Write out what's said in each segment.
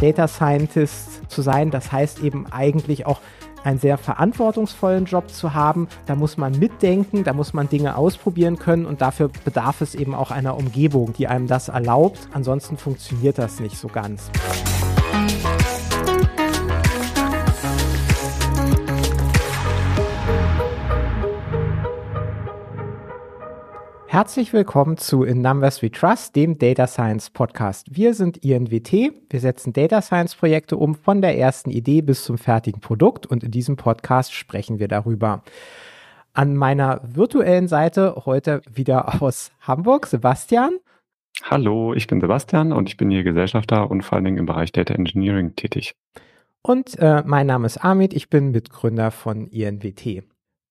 Data Scientist zu sein. Das heißt eben eigentlich auch einen sehr verantwortungsvollen Job zu haben. Da muss man mitdenken, da muss man Dinge ausprobieren können und dafür bedarf es eben auch einer Umgebung, die einem das erlaubt. Ansonsten funktioniert das nicht so ganz. Herzlich willkommen zu In Numbers We Trust, dem Data Science Podcast. Wir sind INWT. Wir setzen Data Science Projekte um von der ersten Idee bis zum fertigen Produkt und in diesem Podcast sprechen wir darüber. An meiner virtuellen Seite heute wieder aus Hamburg Sebastian. Hallo, ich bin Sebastian und ich bin hier Gesellschafter und vor allen Dingen im Bereich Data Engineering tätig. Und äh, mein Name ist Amit, ich bin Mitgründer von INWT.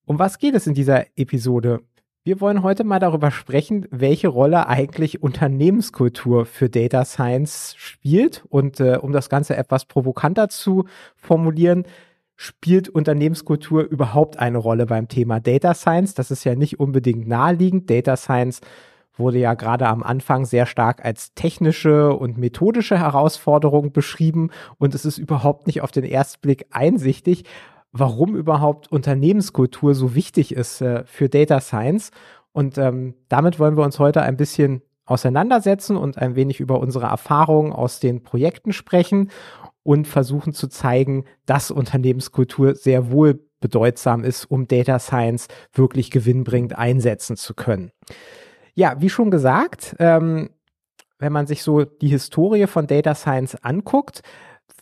Um was geht es in dieser Episode? Wir wollen heute mal darüber sprechen, welche Rolle eigentlich Unternehmenskultur für Data Science spielt. Und äh, um das Ganze etwas provokanter zu formulieren, spielt Unternehmenskultur überhaupt eine Rolle beim Thema Data Science? Das ist ja nicht unbedingt naheliegend. Data Science wurde ja gerade am Anfang sehr stark als technische und methodische Herausforderung beschrieben und es ist überhaupt nicht auf den ersten Blick einsichtig, warum überhaupt Unternehmenskultur so wichtig ist äh, für Data Science. Und ähm, damit wollen wir uns heute ein bisschen auseinandersetzen und ein wenig über unsere Erfahrungen aus den Projekten sprechen und versuchen zu zeigen, dass Unternehmenskultur sehr wohl bedeutsam ist, um Data Science wirklich gewinnbringend einsetzen zu können. Ja, wie schon gesagt, ähm, wenn man sich so die Historie von Data Science anguckt,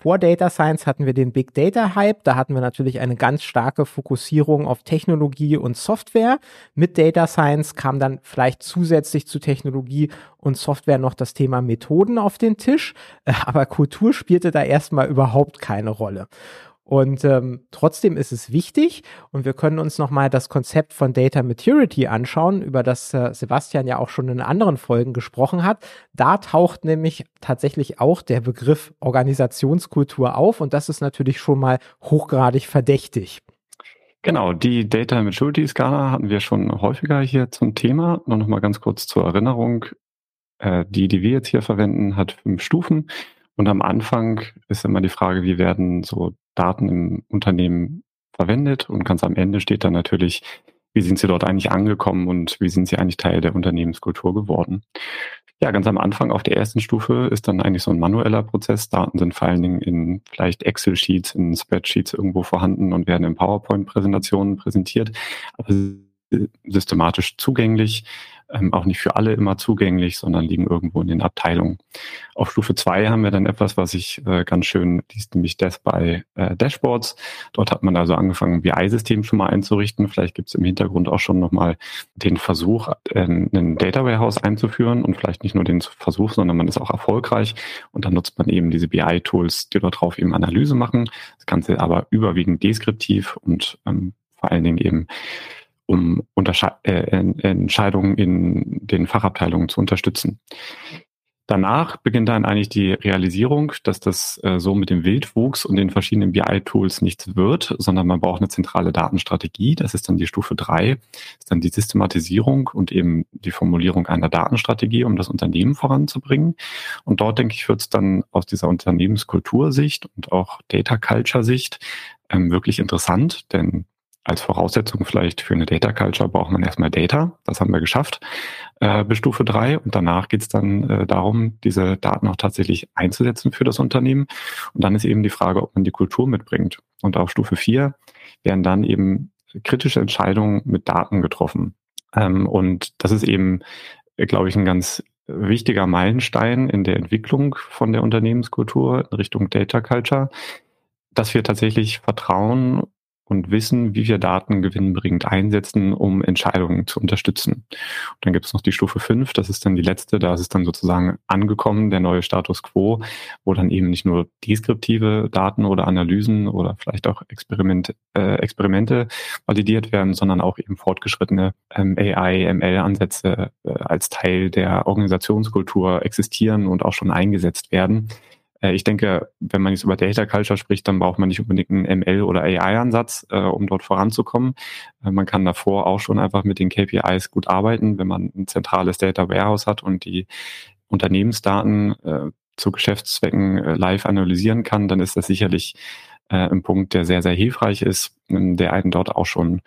vor Data Science hatten wir den Big Data Hype. Da hatten wir natürlich eine ganz starke Fokussierung auf Technologie und Software. Mit Data Science kam dann vielleicht zusätzlich zu Technologie und Software noch das Thema Methoden auf den Tisch. Aber Kultur spielte da erstmal überhaupt keine Rolle. Und ähm, trotzdem ist es wichtig und wir können uns nochmal das Konzept von Data Maturity anschauen, über das äh, Sebastian ja auch schon in anderen Folgen gesprochen hat. Da taucht nämlich tatsächlich auch der Begriff Organisationskultur auf und das ist natürlich schon mal hochgradig verdächtig. Genau, die Data Maturity Skala hatten wir schon häufiger hier zum Thema. Nur noch mal ganz kurz zur Erinnerung. Äh, die, die wir jetzt hier verwenden, hat fünf Stufen. Und am Anfang ist immer die Frage, wie werden so Daten im Unternehmen verwendet und ganz am Ende steht dann natürlich, wie sind sie dort eigentlich angekommen und wie sind sie eigentlich Teil der Unternehmenskultur geworden. Ja, ganz am Anfang auf der ersten Stufe ist dann eigentlich so ein manueller Prozess. Daten sind vor allen Dingen in vielleicht Excel-Sheets, in Spreadsheets irgendwo vorhanden und werden in PowerPoint-Präsentationen präsentiert, aber systematisch zugänglich ähm, auch nicht für alle immer zugänglich, sondern liegen irgendwo in den Abteilungen. Auf Stufe zwei haben wir dann etwas, was ich äh, ganz schön, die ist nämlich das bei äh, Dashboards. Dort hat man also angefangen, BI-System schon mal einzurichten. Vielleicht gibt es im Hintergrund auch schon nochmal den Versuch, äh, einen Data Warehouse einzuführen und vielleicht nicht nur den Versuch, sondern man ist auch erfolgreich und dann nutzt man eben diese BI-Tools, die dort drauf eben Analyse machen. Das Ganze aber überwiegend deskriptiv und ähm, vor allen Dingen eben um Untersche äh, Entscheidungen in den Fachabteilungen zu unterstützen. Danach beginnt dann eigentlich die Realisierung, dass das äh, so mit dem Wildwuchs und den verschiedenen BI-Tools nichts wird, sondern man braucht eine zentrale Datenstrategie. Das ist dann die Stufe drei, ist dann die Systematisierung und eben die Formulierung einer Datenstrategie, um das Unternehmen voranzubringen. Und dort, denke ich, wird es dann aus dieser Unternehmenskultursicht und auch Data Culture-Sicht ähm, wirklich interessant, denn als Voraussetzung vielleicht für eine Data Culture braucht man erstmal Data. Das haben wir geschafft äh, bis Stufe drei Und danach geht es dann äh, darum, diese Daten auch tatsächlich einzusetzen für das Unternehmen. Und dann ist eben die Frage, ob man die Kultur mitbringt. Und auf Stufe vier werden dann eben kritische Entscheidungen mit Daten getroffen. Ähm, und das ist eben, glaube ich, ein ganz wichtiger Meilenstein in der Entwicklung von der Unternehmenskultur in Richtung Data Culture, dass wir tatsächlich Vertrauen und wissen, wie wir Daten gewinnbringend einsetzen, um Entscheidungen zu unterstützen. Und dann gibt es noch die Stufe 5, das ist dann die letzte, da ist es dann sozusagen angekommen, der neue Status quo, wo dann eben nicht nur deskriptive Daten oder Analysen oder vielleicht auch Experiment, äh, Experimente validiert werden, sondern auch eben fortgeschrittene ähm, AI, ML-Ansätze äh, als Teil der Organisationskultur existieren und auch schon eingesetzt werden. Äh, ich denke, wenn man jetzt über Data Culture spricht, dann braucht man nicht unbedingt einen ML- oder AI-Ansatz, äh, um dort voranzukommen. Äh, man kann davor auch schon einfach mit den KPIs gut arbeiten, wenn man ein zentrales Data Warehouse hat und die Unternehmensdaten äh, zu Geschäftszwecken äh, live analysieren kann, dann ist das sicherlich äh, ein Punkt, der sehr, sehr hilfreich ist, der einen dort auch schon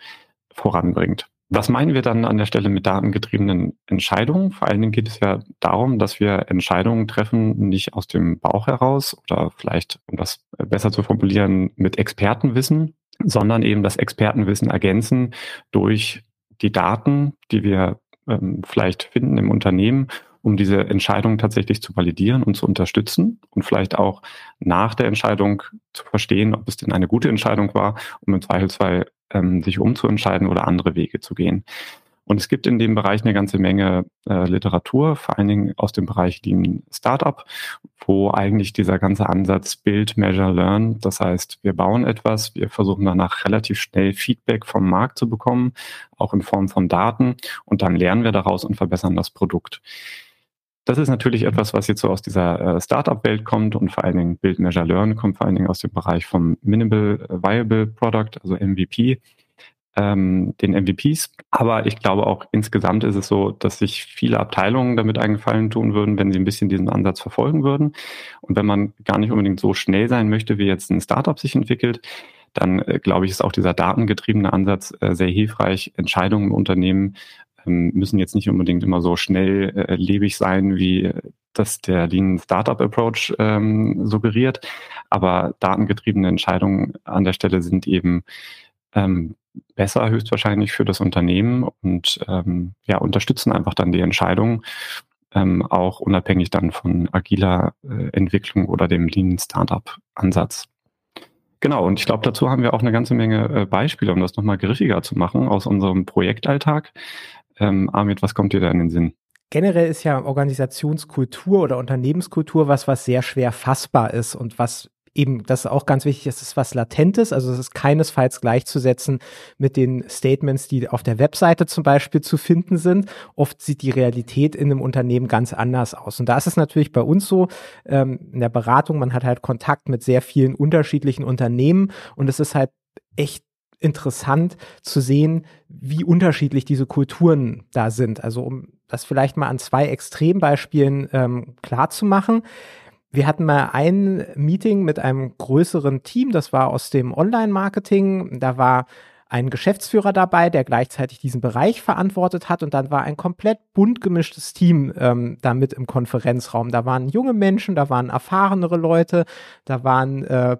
voranbringt. Was meinen wir dann an der Stelle mit datengetriebenen Entscheidungen? Vor allen Dingen geht es ja darum, dass wir Entscheidungen treffen, nicht aus dem Bauch heraus oder vielleicht, um das besser zu formulieren, mit Expertenwissen, sondern eben das Expertenwissen ergänzen durch die Daten, die wir ähm, vielleicht finden im Unternehmen, um diese Entscheidung tatsächlich zu validieren und zu unterstützen und vielleicht auch nach der Entscheidung zu verstehen, ob es denn eine gute Entscheidung war, um im Zweifelsfall ähm, sich umzuentscheiden oder andere Wege zu gehen. Und es gibt in dem Bereich eine ganze Menge äh, Literatur, vor allen Dingen aus dem Bereich Lean Startup, wo eigentlich dieser ganze Ansatz Build, Measure, Learn, das heißt, wir bauen etwas, wir versuchen danach relativ schnell Feedback vom Markt zu bekommen, auch in Form von Daten, und dann lernen wir daraus und verbessern das Produkt. Das ist natürlich etwas, was jetzt so aus dieser äh, Startup-Welt kommt und vor allen Dingen Build, Measure, Learn kommt vor allen Dingen aus dem Bereich vom Minimal Viable Product, also MVP ähm, den MVPs. Aber ich glaube auch insgesamt ist es so, dass sich viele Abteilungen damit eingefallen tun würden, wenn sie ein bisschen diesen Ansatz verfolgen würden. Und wenn man gar nicht unbedingt so schnell sein möchte, wie jetzt ein Startup sich entwickelt, dann äh, glaube ich, ist auch dieser datengetriebene Ansatz äh, sehr hilfreich. Entscheidungen im Unternehmen müssen jetzt nicht unbedingt immer so schnell äh, lebig sein, wie das der Lean Startup Approach ähm, suggeriert. Aber datengetriebene Entscheidungen an der Stelle sind eben ähm, besser höchstwahrscheinlich für das Unternehmen und ähm, ja, unterstützen einfach dann die Entscheidung, ähm, auch unabhängig dann von agiler äh, Entwicklung oder dem Lean Startup Ansatz. Genau, und ich glaube, dazu haben wir auch eine ganze Menge äh, Beispiele, um das nochmal griffiger zu machen aus unserem Projektalltag. Ähm, Amit, was kommt dir da in den Sinn? Generell ist ja Organisationskultur oder Unternehmenskultur was, was sehr schwer fassbar ist und was eben, das ist auch ganz wichtig, es ist was Latentes, also es ist keinesfalls gleichzusetzen mit den Statements, die auf der Webseite zum Beispiel zu finden sind. Oft sieht die Realität in einem Unternehmen ganz anders aus. Und da ist es natürlich bei uns so, ähm, in der Beratung, man hat halt Kontakt mit sehr vielen unterschiedlichen Unternehmen und es ist halt echt interessant zu sehen, wie unterschiedlich diese Kulturen da sind. Also um das vielleicht mal an zwei Extrembeispielen ähm, klar zu machen. Wir hatten mal ein Meeting mit einem größeren Team, das war aus dem Online-Marketing. Da war ein Geschäftsführer dabei, der gleichzeitig diesen Bereich verantwortet hat und dann war ein komplett bunt gemischtes Team ähm, da mit im Konferenzraum. Da waren junge Menschen, da waren erfahrenere Leute, da waren äh,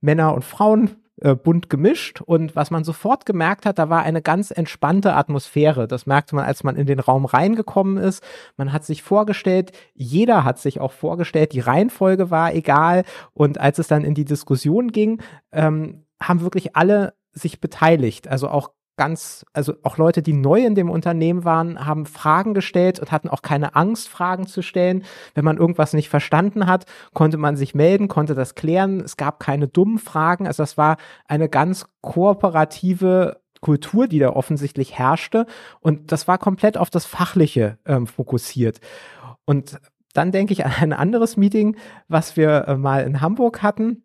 Männer und Frauen äh, bunt gemischt und was man sofort gemerkt hat, da war eine ganz entspannte Atmosphäre. Das merkte man, als man in den Raum reingekommen ist. Man hat sich vorgestellt, jeder hat sich auch vorgestellt, die Reihenfolge war egal und als es dann in die Diskussion ging, ähm, haben wirklich alle sich beteiligt. Also auch ganz, also auch Leute, die neu in dem Unternehmen waren, haben Fragen gestellt und hatten auch keine Angst, Fragen zu stellen. Wenn man irgendwas nicht verstanden hat, konnte man sich melden, konnte das klären. Es gab keine dummen Fragen. Also das war eine ganz kooperative Kultur, die da offensichtlich herrschte. Und das war komplett auf das Fachliche ähm, fokussiert. Und dann denke ich an ein anderes Meeting, was wir äh, mal in Hamburg hatten.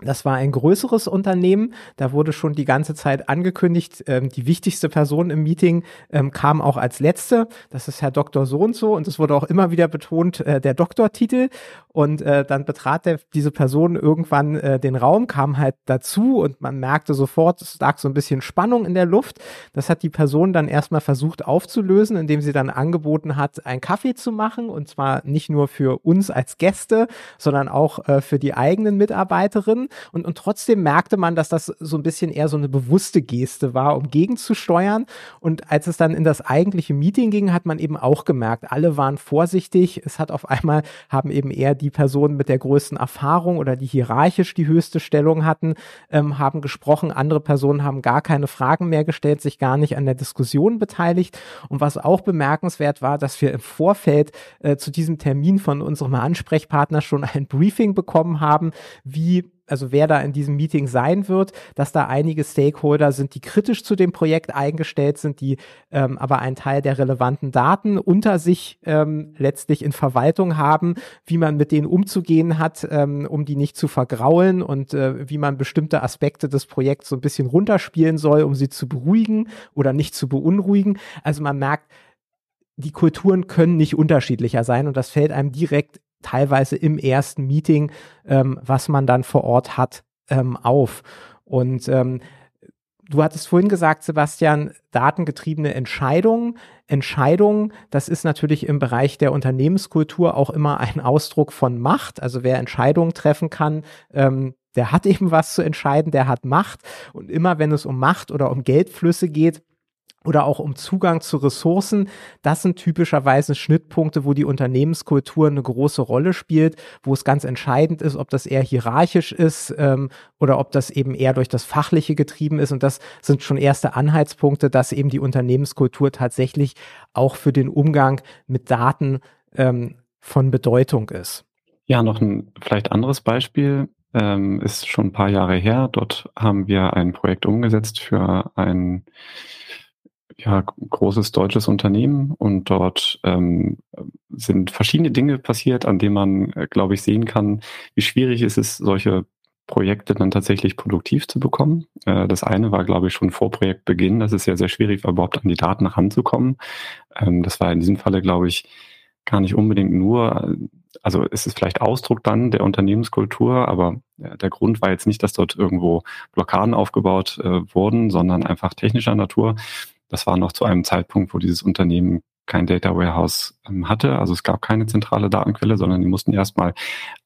Das war ein größeres Unternehmen. Da wurde schon die ganze Zeit angekündigt, ähm, die wichtigste Person im Meeting ähm, kam auch als letzte. Das ist Herr Dr. So und so. Und es wurde auch immer wieder betont, äh, der Doktortitel. Und äh, dann betrat der, diese Person irgendwann äh, den Raum, kam halt dazu und man merkte sofort, es lag so ein bisschen Spannung in der Luft. Das hat die Person dann erstmal versucht aufzulösen, indem sie dann angeboten hat, einen Kaffee zu machen. Und zwar nicht nur für uns als Gäste, sondern auch äh, für die eigenen Mitarbeiterinnen und, und trotzdem merkte man, dass das so ein bisschen eher so eine bewusste Geste war, um gegenzusteuern. Und als es dann in das eigentliche Meeting ging, hat man eben auch gemerkt, alle waren vorsichtig. Es hat auf einmal, haben eben eher die Personen mit der größten Erfahrung oder die hierarchisch die höchste Stellung hatten, ähm, haben gesprochen. Andere Personen haben gar keine Fragen mehr gestellt, sich gar nicht an der Diskussion beteiligt. Und was auch bemerkenswert war, dass wir im Vorfeld äh, zu diesem Termin von unserem Ansprechpartner schon ein Briefing bekommen haben, wie also wer da in diesem Meeting sein wird, dass da einige Stakeholder sind, die kritisch zu dem Projekt eingestellt sind, die ähm, aber einen Teil der relevanten Daten unter sich ähm, letztlich in Verwaltung haben, wie man mit denen umzugehen hat, ähm, um die nicht zu vergraulen und äh, wie man bestimmte Aspekte des Projekts so ein bisschen runterspielen soll, um sie zu beruhigen oder nicht zu beunruhigen. Also man merkt, die Kulturen können nicht unterschiedlicher sein und das fällt einem direkt teilweise im ersten Meeting, ähm, was man dann vor Ort hat, ähm, auf. Und ähm, du hattest vorhin gesagt, Sebastian, datengetriebene Entscheidungen. Entscheidungen, das ist natürlich im Bereich der Unternehmenskultur auch immer ein Ausdruck von Macht. Also wer Entscheidungen treffen kann, ähm, der hat eben was zu entscheiden, der hat Macht. Und immer wenn es um Macht oder um Geldflüsse geht, oder auch um Zugang zu Ressourcen. Das sind typischerweise Schnittpunkte, wo die Unternehmenskultur eine große Rolle spielt, wo es ganz entscheidend ist, ob das eher hierarchisch ist ähm, oder ob das eben eher durch das Fachliche getrieben ist. Und das sind schon erste Anhaltspunkte, dass eben die Unternehmenskultur tatsächlich auch für den Umgang mit Daten ähm, von Bedeutung ist. Ja, noch ein vielleicht anderes Beispiel ähm, ist schon ein paar Jahre her. Dort haben wir ein Projekt umgesetzt für ein ja, großes deutsches Unternehmen und dort ähm, sind verschiedene Dinge passiert, an denen man, äh, glaube ich, sehen kann, wie schwierig ist es, solche Projekte dann tatsächlich produktiv zu bekommen. Äh, das eine war, glaube ich, schon vor Projektbeginn, dass es ja sehr schwierig war, überhaupt an die Daten ranzukommen. Ähm, das war in diesem Falle, glaube ich, gar nicht unbedingt nur, also es ist vielleicht Ausdruck dann der Unternehmenskultur, aber der Grund war jetzt nicht, dass dort irgendwo Blockaden aufgebaut äh, wurden, sondern einfach technischer Natur. Das war noch zu einem Zeitpunkt, wo dieses Unternehmen kein Data Warehouse ähm, hatte. Also es gab keine zentrale Datenquelle, sondern die mussten erstmal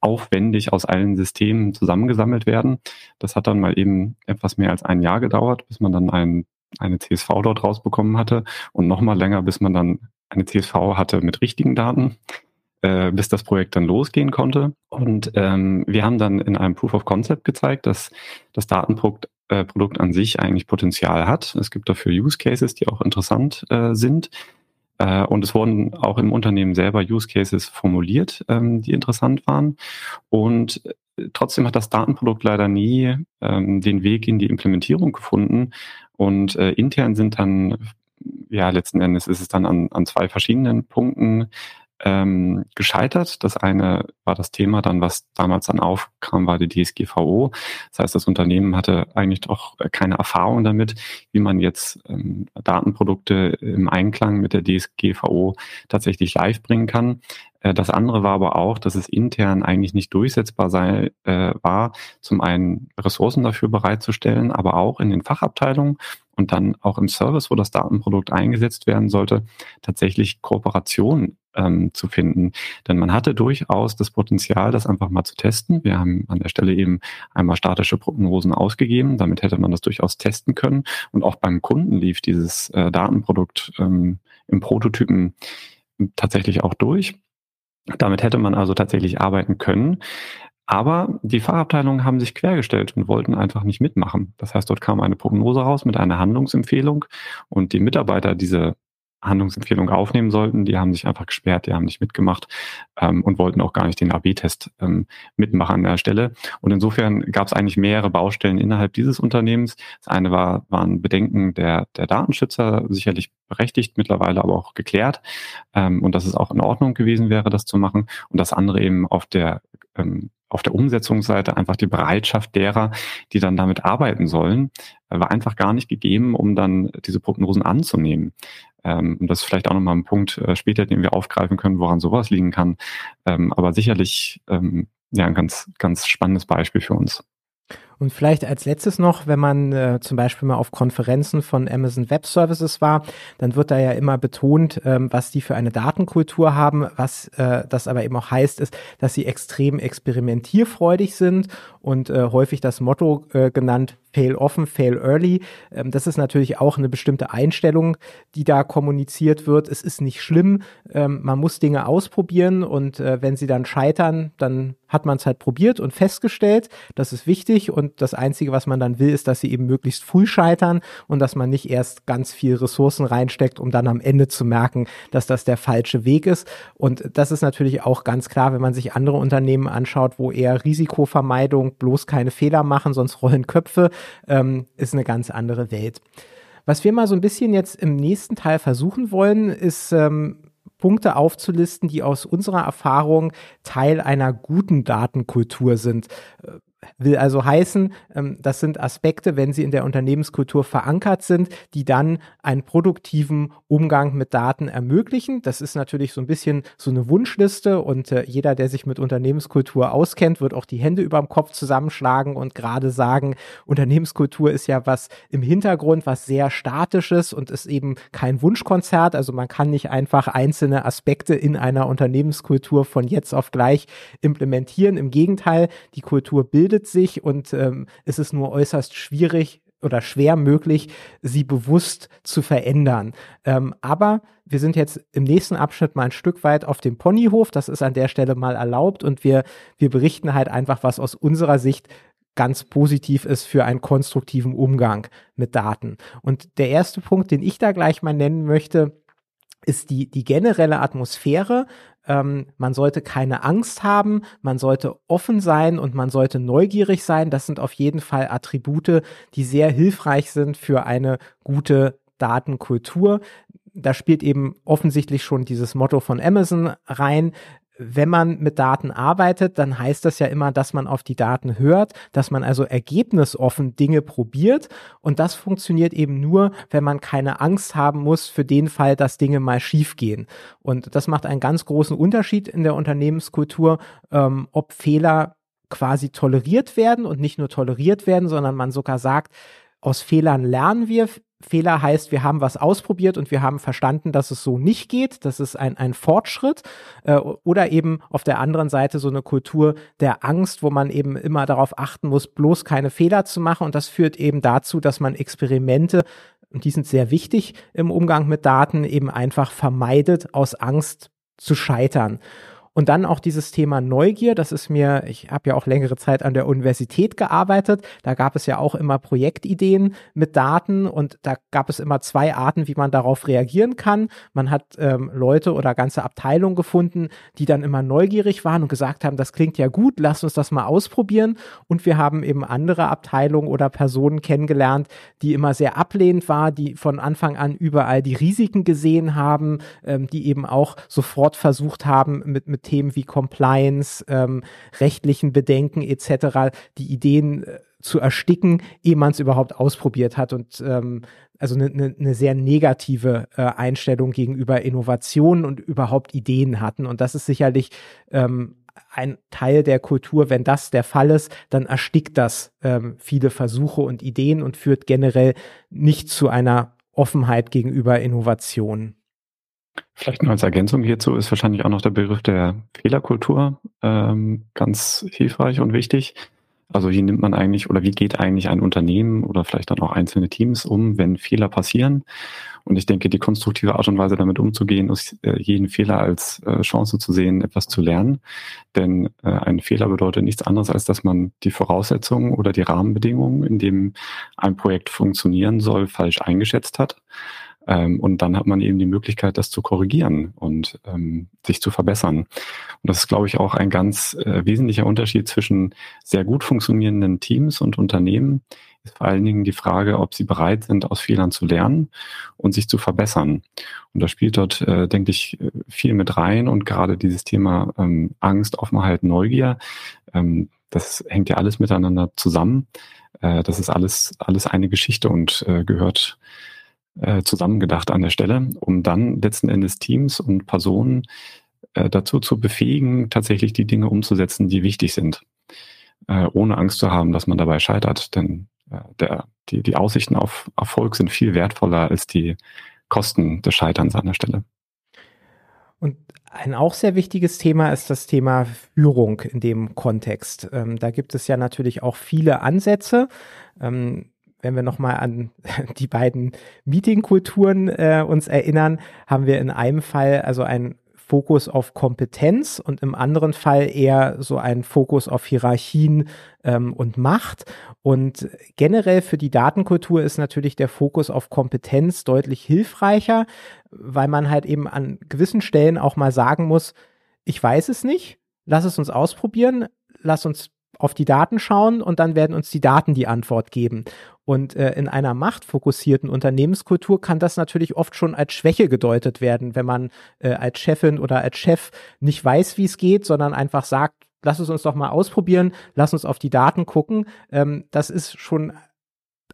aufwendig aus allen Systemen zusammengesammelt werden. Das hat dann mal eben etwas mehr als ein Jahr gedauert, bis man dann ein, eine CSV dort rausbekommen hatte und nochmal länger, bis man dann eine CSV hatte mit richtigen Daten äh, bis das Projekt dann losgehen konnte. Und ähm, wir haben dann in einem Proof of Concept gezeigt, dass das Datenprodukt äh, Produkt an sich eigentlich Potenzial hat. Es gibt dafür Use Cases, die auch interessant äh, sind. Äh, und es wurden auch im Unternehmen selber Use Cases formuliert, ähm, die interessant waren. Und äh, trotzdem hat das Datenprodukt leider nie ähm, den Weg in die Implementierung gefunden. Und äh, intern sind dann, ja, letzten Endes ist es dann an, an zwei verschiedenen Punkten ähm, gescheitert. Das eine war das Thema dann, was damals dann aufkam, war die DSGVO. Das heißt, das Unternehmen hatte eigentlich doch keine Erfahrung damit, wie man jetzt ähm, Datenprodukte im Einklang mit der DSGVO tatsächlich live bringen kann. Äh, das andere war aber auch, dass es intern eigentlich nicht durchsetzbar sei, äh, war, zum einen Ressourcen dafür bereitzustellen, aber auch in den Fachabteilungen und dann auch im Service, wo das Datenprodukt eingesetzt werden sollte, tatsächlich Kooperation ähm, zu finden. Denn man hatte durchaus das Potenzial, das einfach mal zu testen. Wir haben an der Stelle eben einmal statische Prognosen ausgegeben. Damit hätte man das durchaus testen können. Und auch beim Kunden lief dieses äh, Datenprodukt ähm, im Prototypen tatsächlich auch durch. Damit hätte man also tatsächlich arbeiten können. Aber die Fachabteilungen haben sich quergestellt und wollten einfach nicht mitmachen. Das heißt, dort kam eine Prognose raus mit einer Handlungsempfehlung und die Mitarbeiter diese Handlungsempfehlung aufnehmen sollten, die haben sich einfach gesperrt, die haben nicht mitgemacht ähm, und wollten auch gar nicht den AB-Test ähm, mitmachen an der Stelle. Und insofern gab es eigentlich mehrere Baustellen innerhalb dieses Unternehmens. Das eine war, waren Bedenken der, der Datenschützer, sicherlich berechtigt, mittlerweile aber auch geklärt ähm, und dass es auch in Ordnung gewesen wäre, das zu machen. Und das andere eben auf der ähm, auf der Umsetzungsseite einfach die Bereitschaft derer, die dann damit arbeiten sollen, äh, war einfach gar nicht gegeben, um dann diese Prognosen anzunehmen. Ähm, und das ist vielleicht auch nochmal ein Punkt äh, später, den wir aufgreifen können, woran sowas liegen kann. Ähm, aber sicherlich ähm, ja ein ganz, ganz spannendes Beispiel für uns. Und vielleicht als letztes noch, wenn man äh, zum Beispiel mal auf Konferenzen von Amazon Web Services war, dann wird da ja immer betont, ähm, was die für eine Datenkultur haben. Was äh, das aber eben auch heißt, ist, dass sie extrem experimentierfreudig sind und äh, häufig das Motto äh, genannt, fail often, fail early. Ähm, das ist natürlich auch eine bestimmte Einstellung, die da kommuniziert wird. Es ist nicht schlimm, ähm, man muss Dinge ausprobieren und äh, wenn sie dann scheitern, dann hat man es halt probiert und festgestellt. Das ist wichtig und das Einzige, was man dann will, ist, dass sie eben möglichst früh scheitern und dass man nicht erst ganz viel Ressourcen reinsteckt, um dann am Ende zu merken, dass das der falsche Weg ist. Und das ist natürlich auch ganz klar, wenn man sich andere Unternehmen anschaut, wo eher Risikovermeidung, bloß keine Fehler machen, sonst rollen Köpfe ähm, ist eine ganz andere Welt. Was wir mal so ein bisschen jetzt im nächsten Teil versuchen wollen, ist ähm, Punkte aufzulisten, die aus unserer Erfahrung Teil einer guten Datenkultur sind. Will also heißen, ähm, das sind Aspekte, wenn sie in der Unternehmenskultur verankert sind, die dann einen produktiven Umgang mit Daten ermöglichen. Das ist natürlich so ein bisschen so eine Wunschliste und äh, jeder, der sich mit Unternehmenskultur auskennt, wird auch die Hände über dem Kopf zusammenschlagen und gerade sagen, Unternehmenskultur ist ja was im Hintergrund, was sehr statisches und ist eben kein Wunschkonzert. Also man kann nicht einfach einzelne Aspekte in einer Unternehmenskultur von jetzt auf gleich implementieren. Im Gegenteil, die Kultur bildet bildet sich und ähm, es ist nur äußerst schwierig oder schwer möglich, sie bewusst zu verändern. Ähm, aber wir sind jetzt im nächsten Abschnitt mal ein Stück weit auf dem Ponyhof. Das ist an der Stelle mal erlaubt und wir, wir berichten halt einfach, was aus unserer Sicht ganz positiv ist für einen konstruktiven Umgang mit Daten. Und der erste Punkt, den ich da gleich mal nennen möchte, ist die, die generelle Atmosphäre. Ähm, man sollte keine Angst haben, man sollte offen sein und man sollte neugierig sein. Das sind auf jeden Fall Attribute, die sehr hilfreich sind für eine gute Datenkultur. Da spielt eben offensichtlich schon dieses Motto von Amazon rein wenn man mit Daten arbeitet, dann heißt das ja immer, dass man auf die Daten hört, dass man also ergebnisoffen Dinge probiert. Und das funktioniert eben nur, wenn man keine Angst haben muss für den Fall, dass Dinge mal schiefgehen. Und das macht einen ganz großen Unterschied in der Unternehmenskultur, ähm, ob Fehler quasi toleriert werden und nicht nur toleriert werden, sondern man sogar sagt, aus Fehlern lernen wir, Fehler heißt, wir haben was ausprobiert und wir haben verstanden, dass es so nicht geht. Das ist ein, ein Fortschritt. Äh, oder eben auf der anderen Seite so eine Kultur der Angst, wo man eben immer darauf achten muss, bloß keine Fehler zu machen. Und das führt eben dazu, dass man Experimente, und die sind sehr wichtig im Umgang mit Daten, eben einfach vermeidet, aus Angst zu scheitern. Und dann auch dieses Thema Neugier, das ist mir, ich habe ja auch längere Zeit an der Universität gearbeitet, da gab es ja auch immer Projektideen mit Daten und da gab es immer zwei Arten, wie man darauf reagieren kann. Man hat ähm, Leute oder ganze Abteilungen gefunden, die dann immer neugierig waren und gesagt haben, das klingt ja gut, lass uns das mal ausprobieren. Und wir haben eben andere Abteilungen oder Personen kennengelernt, die immer sehr ablehnend war, die von Anfang an überall die Risiken gesehen haben, ähm, die eben auch sofort versucht haben, mit, mit Themen wie Compliance, ähm, rechtlichen Bedenken etc. die Ideen äh, zu ersticken, ehe man es überhaupt ausprobiert hat und ähm, also eine ne, ne sehr negative äh, Einstellung gegenüber Innovationen und überhaupt Ideen hatten. Und das ist sicherlich ähm, ein Teil der Kultur, wenn das der Fall ist, dann erstickt das ähm, viele Versuche und Ideen und führt generell nicht zu einer Offenheit gegenüber Innovationen. Vielleicht nur als Ergänzung hierzu ist wahrscheinlich auch noch der Begriff der Fehlerkultur ähm, ganz hilfreich und wichtig. Also wie nimmt man eigentlich oder wie geht eigentlich ein Unternehmen oder vielleicht dann auch einzelne Teams um, wenn Fehler passieren? Und ich denke, die konstruktive Art und Weise damit umzugehen, ist äh, jeden Fehler als äh, Chance zu sehen, etwas zu lernen. Denn äh, ein Fehler bedeutet nichts anderes, als dass man die Voraussetzungen oder die Rahmenbedingungen, in dem ein Projekt funktionieren soll, falsch eingeschätzt hat. Ähm, und dann hat man eben die Möglichkeit, das zu korrigieren und ähm, sich zu verbessern. Und das ist, glaube ich, auch ein ganz äh, wesentlicher Unterschied zwischen sehr gut funktionierenden Teams und Unternehmen. Ist vor allen Dingen die Frage, ob sie bereit sind, aus Fehlern zu lernen und sich zu verbessern. Und da spielt dort, äh, denke ich, viel mit rein und gerade dieses Thema ähm, Angst, Offenheit, Neugier, ähm, das hängt ja alles miteinander zusammen. Äh, das ist alles, alles eine Geschichte und äh, gehört äh, zusammengedacht an der Stelle, um dann letzten Endes Teams und Personen äh, dazu zu befähigen, tatsächlich die Dinge umzusetzen, die wichtig sind, äh, ohne Angst zu haben, dass man dabei scheitert. Denn äh, der, die, die Aussichten auf Erfolg sind viel wertvoller als die Kosten des Scheiterns an der Stelle. Und ein auch sehr wichtiges Thema ist das Thema Führung in dem Kontext. Ähm, da gibt es ja natürlich auch viele Ansätze. Ähm, wenn wir nochmal an die beiden Meetingkulturen äh, uns erinnern, haben wir in einem Fall also einen Fokus auf Kompetenz und im anderen Fall eher so einen Fokus auf Hierarchien ähm, und Macht. Und generell für die Datenkultur ist natürlich der Fokus auf Kompetenz deutlich hilfreicher, weil man halt eben an gewissen Stellen auch mal sagen muss, ich weiß es nicht, lass es uns ausprobieren, lass uns auf die Daten schauen und dann werden uns die Daten die Antwort geben. Und äh, in einer machtfokussierten Unternehmenskultur kann das natürlich oft schon als Schwäche gedeutet werden, wenn man äh, als Chefin oder als Chef nicht weiß, wie es geht, sondern einfach sagt, lass es uns doch mal ausprobieren, lass uns auf die Daten gucken. Ähm, das ist schon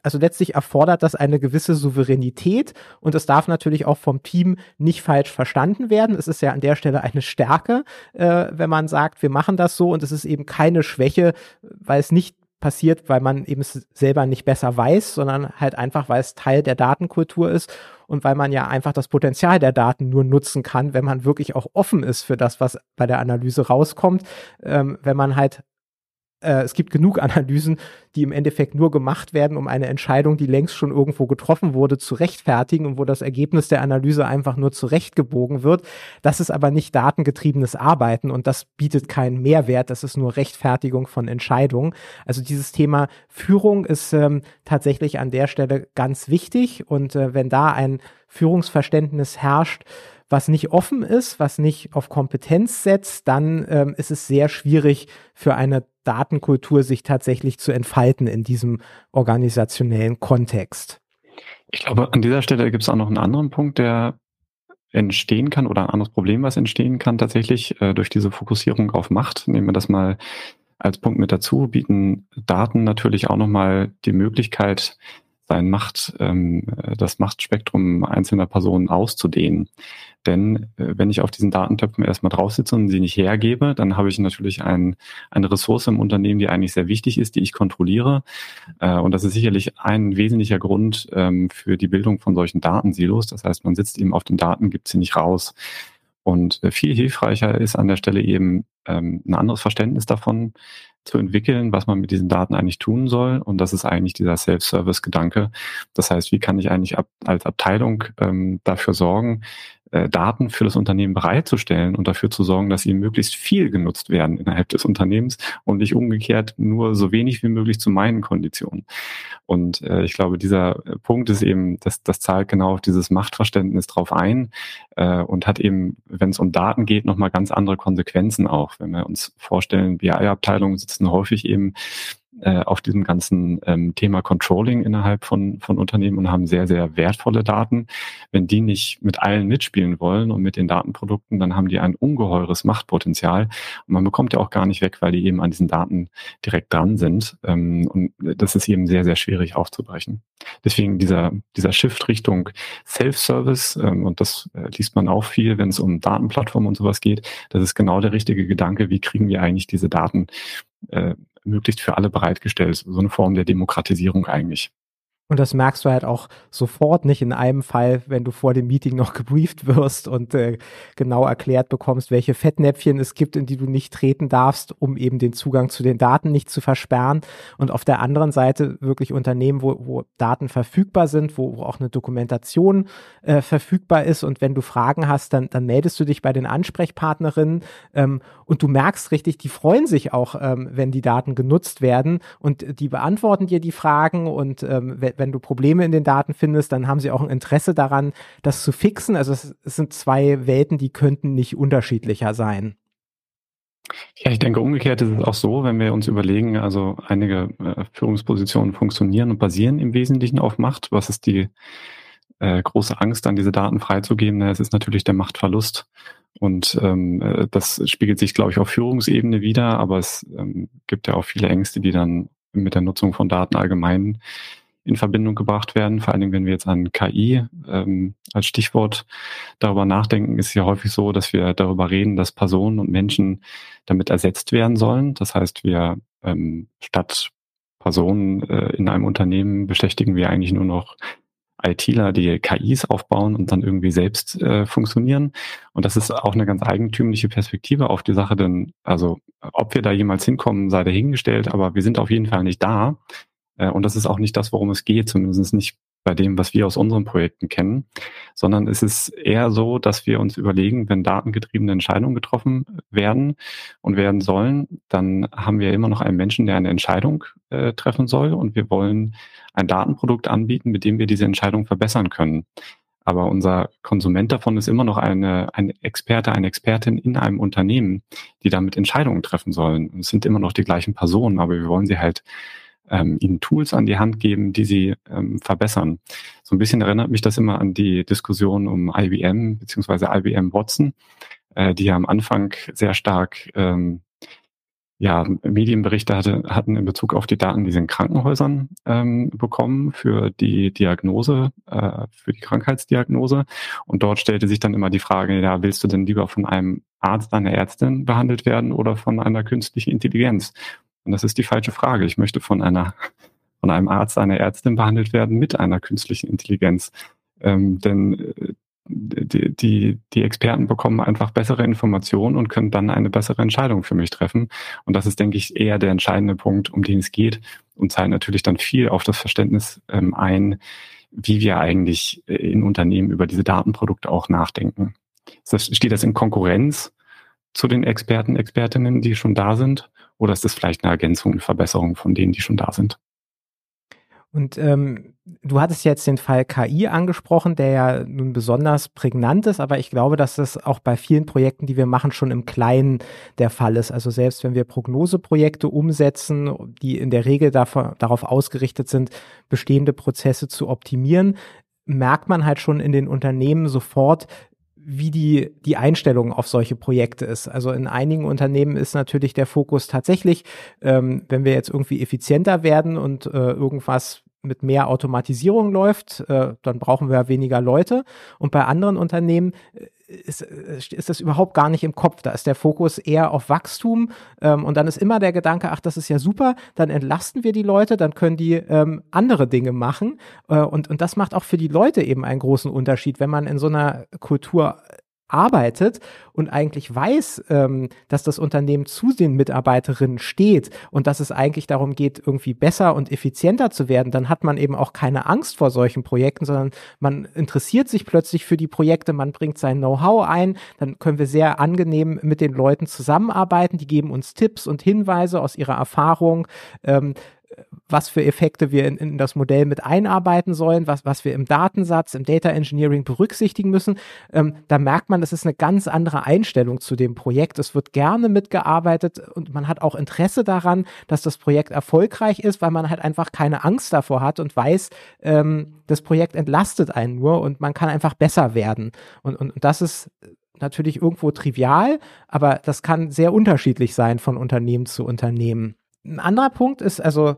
also letztlich erfordert das eine gewisse Souveränität und es darf natürlich auch vom Team nicht falsch verstanden werden. Es ist ja an der Stelle eine Stärke, äh, wenn man sagt, wir machen das so und es ist eben keine Schwäche, weil es nicht passiert, weil man eben selber nicht besser weiß, sondern halt einfach, weil es Teil der Datenkultur ist und weil man ja einfach das Potenzial der Daten nur nutzen kann, wenn man wirklich auch offen ist für das, was bei der Analyse rauskommt. Ähm, wenn man halt äh, es gibt genug Analysen, die im Endeffekt nur gemacht werden, um eine Entscheidung, die längst schon irgendwo getroffen wurde, zu rechtfertigen und wo das Ergebnis der Analyse einfach nur zurechtgebogen wird. Das ist aber nicht datengetriebenes Arbeiten und das bietet keinen Mehrwert. Das ist nur Rechtfertigung von Entscheidungen. Also dieses Thema Führung ist ähm, tatsächlich an der Stelle ganz wichtig und äh, wenn da ein Führungsverständnis herrscht, was nicht offen ist, was nicht auf Kompetenz setzt, dann ähm, ist es sehr schwierig für eine Datenkultur sich tatsächlich zu entfalten in diesem organisationellen Kontext. Ich glaube, an dieser Stelle gibt es auch noch einen anderen Punkt, der entstehen kann oder ein anderes Problem, was entstehen kann tatsächlich äh, durch diese Fokussierung auf Macht. Nehmen wir das mal als Punkt mit dazu, bieten Daten natürlich auch nochmal die Möglichkeit, sein Macht, ähm, das Machtspektrum einzelner Personen auszudehnen. Denn äh, wenn ich auf diesen Datentöpfen erstmal drauf sitze und sie nicht hergebe, dann habe ich natürlich ein, eine Ressource im Unternehmen, die eigentlich sehr wichtig ist, die ich kontrolliere. Äh, und das ist sicherlich ein wesentlicher Grund ähm, für die Bildung von solchen Datensilos. Das heißt, man sitzt eben auf den Daten, gibt sie nicht raus. Und äh, viel hilfreicher ist an der Stelle eben ähm, ein anderes Verständnis davon, zu entwickeln, was man mit diesen Daten eigentlich tun soll. Und das ist eigentlich dieser Self-Service-Gedanke. Das heißt, wie kann ich eigentlich ab, als Abteilung ähm, dafür sorgen, äh, Daten für das Unternehmen bereitzustellen und dafür zu sorgen, dass sie möglichst viel genutzt werden innerhalb des Unternehmens und nicht umgekehrt nur so wenig wie möglich zu meinen Konditionen. Und äh, ich glaube, dieser äh, Punkt ist eben, das, das zahlt genau auf dieses Machtverständnis drauf ein äh, und hat eben, wenn es um Daten geht, nochmal ganz andere Konsequenzen auch. Wenn wir uns vorstellen, BI-Abteilungen sitzen häufig eben äh, auf diesem ganzen ähm, Thema Controlling innerhalb von, von Unternehmen und haben sehr, sehr wertvolle Daten. Wenn die nicht mit allen mitspielen wollen und mit den Datenprodukten, dann haben die ein ungeheures Machtpotenzial. Und man bekommt ja auch gar nicht weg, weil die eben an diesen Daten direkt dran sind. Ähm, und das ist eben sehr, sehr schwierig aufzubrechen. Deswegen dieser, dieser Shift Richtung Self-Service, ähm, und das äh, liest man auch viel, wenn es um Datenplattformen und sowas geht, das ist genau der richtige Gedanke, wie kriegen wir eigentlich diese Daten äh, möglichst für alle bereitgestellt. So eine Form der Demokratisierung eigentlich. Und das merkst du halt auch sofort nicht in einem Fall, wenn du vor dem Meeting noch gebrieft wirst und äh, genau erklärt bekommst, welche Fettnäpfchen es gibt, in die du nicht treten darfst, um eben den Zugang zu den Daten nicht zu versperren. Und auf der anderen Seite wirklich Unternehmen, wo, wo Daten verfügbar sind, wo, wo auch eine Dokumentation äh, verfügbar ist. Und wenn du Fragen hast, dann, dann meldest du dich bei den Ansprechpartnerinnen ähm, und du merkst richtig, die freuen sich auch, ähm, wenn die Daten genutzt werden und die beantworten dir die Fragen und ähm, wenn du Probleme in den Daten findest, dann haben sie auch ein Interesse daran, das zu fixen. Also es, es sind zwei Welten, die könnten nicht unterschiedlicher sein. Ja, ich denke, umgekehrt ist es auch so, wenn wir uns überlegen, also einige äh, Führungspositionen funktionieren und basieren im Wesentlichen auf Macht. Was ist die äh, große Angst, dann diese Daten freizugeben? Es ist natürlich der Machtverlust. Und ähm, äh, das spiegelt sich, glaube ich, auf Führungsebene wieder, aber es ähm, gibt ja auch viele Ängste, die dann mit der Nutzung von Daten allgemein in Verbindung gebracht werden. Vor allen Dingen, wenn wir jetzt an KI ähm, als Stichwort darüber nachdenken, ist ja häufig so, dass wir darüber reden, dass Personen und Menschen damit ersetzt werden sollen. Das heißt, wir ähm, statt Personen äh, in einem Unternehmen beschäftigen wir eigentlich nur noch ITler, die KIs aufbauen und dann irgendwie selbst äh, funktionieren. Und das ist auch eine ganz eigentümliche Perspektive auf die Sache, denn also ob wir da jemals hinkommen, sei dahingestellt, aber wir sind auf jeden Fall nicht da. Äh, und das ist auch nicht das, worum es geht, zumindest nicht bei dem, was wir aus unseren Projekten kennen, sondern es ist eher so, dass wir uns überlegen, wenn datengetriebene Entscheidungen getroffen werden und werden sollen, dann haben wir immer noch einen Menschen, der eine Entscheidung äh, treffen soll und wir wollen ein Datenprodukt anbieten, mit dem wir diese Entscheidung verbessern können. Aber unser Konsument davon ist immer noch eine, ein Experte, eine Expertin in einem Unternehmen, die damit Entscheidungen treffen sollen. Und es sind immer noch die gleichen Personen, aber wir wollen sie halt ähm, ihnen Tools an die Hand geben, die sie ähm, verbessern. So ein bisschen erinnert mich das immer an die Diskussion um IBM beziehungsweise IBM Watson, äh, die ja am Anfang sehr stark ähm, ja, Medienberichte hatte, hatten in Bezug auf die Daten, die sie in Krankenhäusern ähm, bekommen für die Diagnose, äh, für die Krankheitsdiagnose. Und dort stellte sich dann immer die Frage, ja, willst du denn lieber von einem Arzt, einer Ärztin behandelt werden oder von einer künstlichen Intelligenz? Und das ist die falsche Frage. Ich möchte von einer von einem Arzt, einer Ärztin behandelt werden mit einer künstlichen Intelligenz. Ähm, denn äh, die, die, die Experten bekommen einfach bessere Informationen und können dann eine bessere Entscheidung für mich treffen. Und das ist, denke ich, eher der entscheidende Punkt, um den es geht und zahlt natürlich dann viel auf das Verständnis ähm, ein, wie wir eigentlich äh, in Unternehmen über diese Datenprodukte auch nachdenken. Steht das in Konkurrenz zu den Experten, Expertinnen, die schon da sind? Oder ist das vielleicht eine Ergänzung, eine Verbesserung von denen, die schon da sind? Und ähm, du hattest jetzt den Fall KI angesprochen, der ja nun besonders prägnant ist, aber ich glaube, dass das auch bei vielen Projekten, die wir machen, schon im Kleinen der Fall ist. Also selbst wenn wir Prognoseprojekte umsetzen, die in der Regel davon, darauf ausgerichtet sind, bestehende Prozesse zu optimieren, merkt man halt schon in den Unternehmen sofort, wie die, die Einstellung auf solche Projekte ist. Also in einigen Unternehmen ist natürlich der Fokus tatsächlich, ähm, wenn wir jetzt irgendwie effizienter werden und äh, irgendwas mit mehr Automatisierung läuft, äh, dann brauchen wir weniger Leute. Und bei anderen Unternehmen äh, ist, äh, ist das überhaupt gar nicht im Kopf. Da ist der Fokus eher auf Wachstum. Ähm, und dann ist immer der Gedanke, ach, das ist ja super, dann entlasten wir die Leute, dann können die ähm, andere Dinge machen. Äh, und, und das macht auch für die Leute eben einen großen Unterschied, wenn man in so einer Kultur arbeitet und eigentlich weiß, ähm, dass das Unternehmen zu den Mitarbeiterinnen steht und dass es eigentlich darum geht, irgendwie besser und effizienter zu werden, dann hat man eben auch keine Angst vor solchen Projekten, sondern man interessiert sich plötzlich für die Projekte, man bringt sein Know-how ein, dann können wir sehr angenehm mit den Leuten zusammenarbeiten, die geben uns Tipps und Hinweise aus ihrer Erfahrung. Ähm, was für Effekte wir in, in, das Modell mit einarbeiten sollen, was, was wir im Datensatz, im Data Engineering berücksichtigen müssen. Ähm, da merkt man, das ist eine ganz andere Einstellung zu dem Projekt. Es wird gerne mitgearbeitet und man hat auch Interesse daran, dass das Projekt erfolgreich ist, weil man halt einfach keine Angst davor hat und weiß, ähm, das Projekt entlastet einen nur und man kann einfach besser werden. Und, und, und das ist natürlich irgendwo trivial, aber das kann sehr unterschiedlich sein von Unternehmen zu Unternehmen. Ein anderer Punkt ist also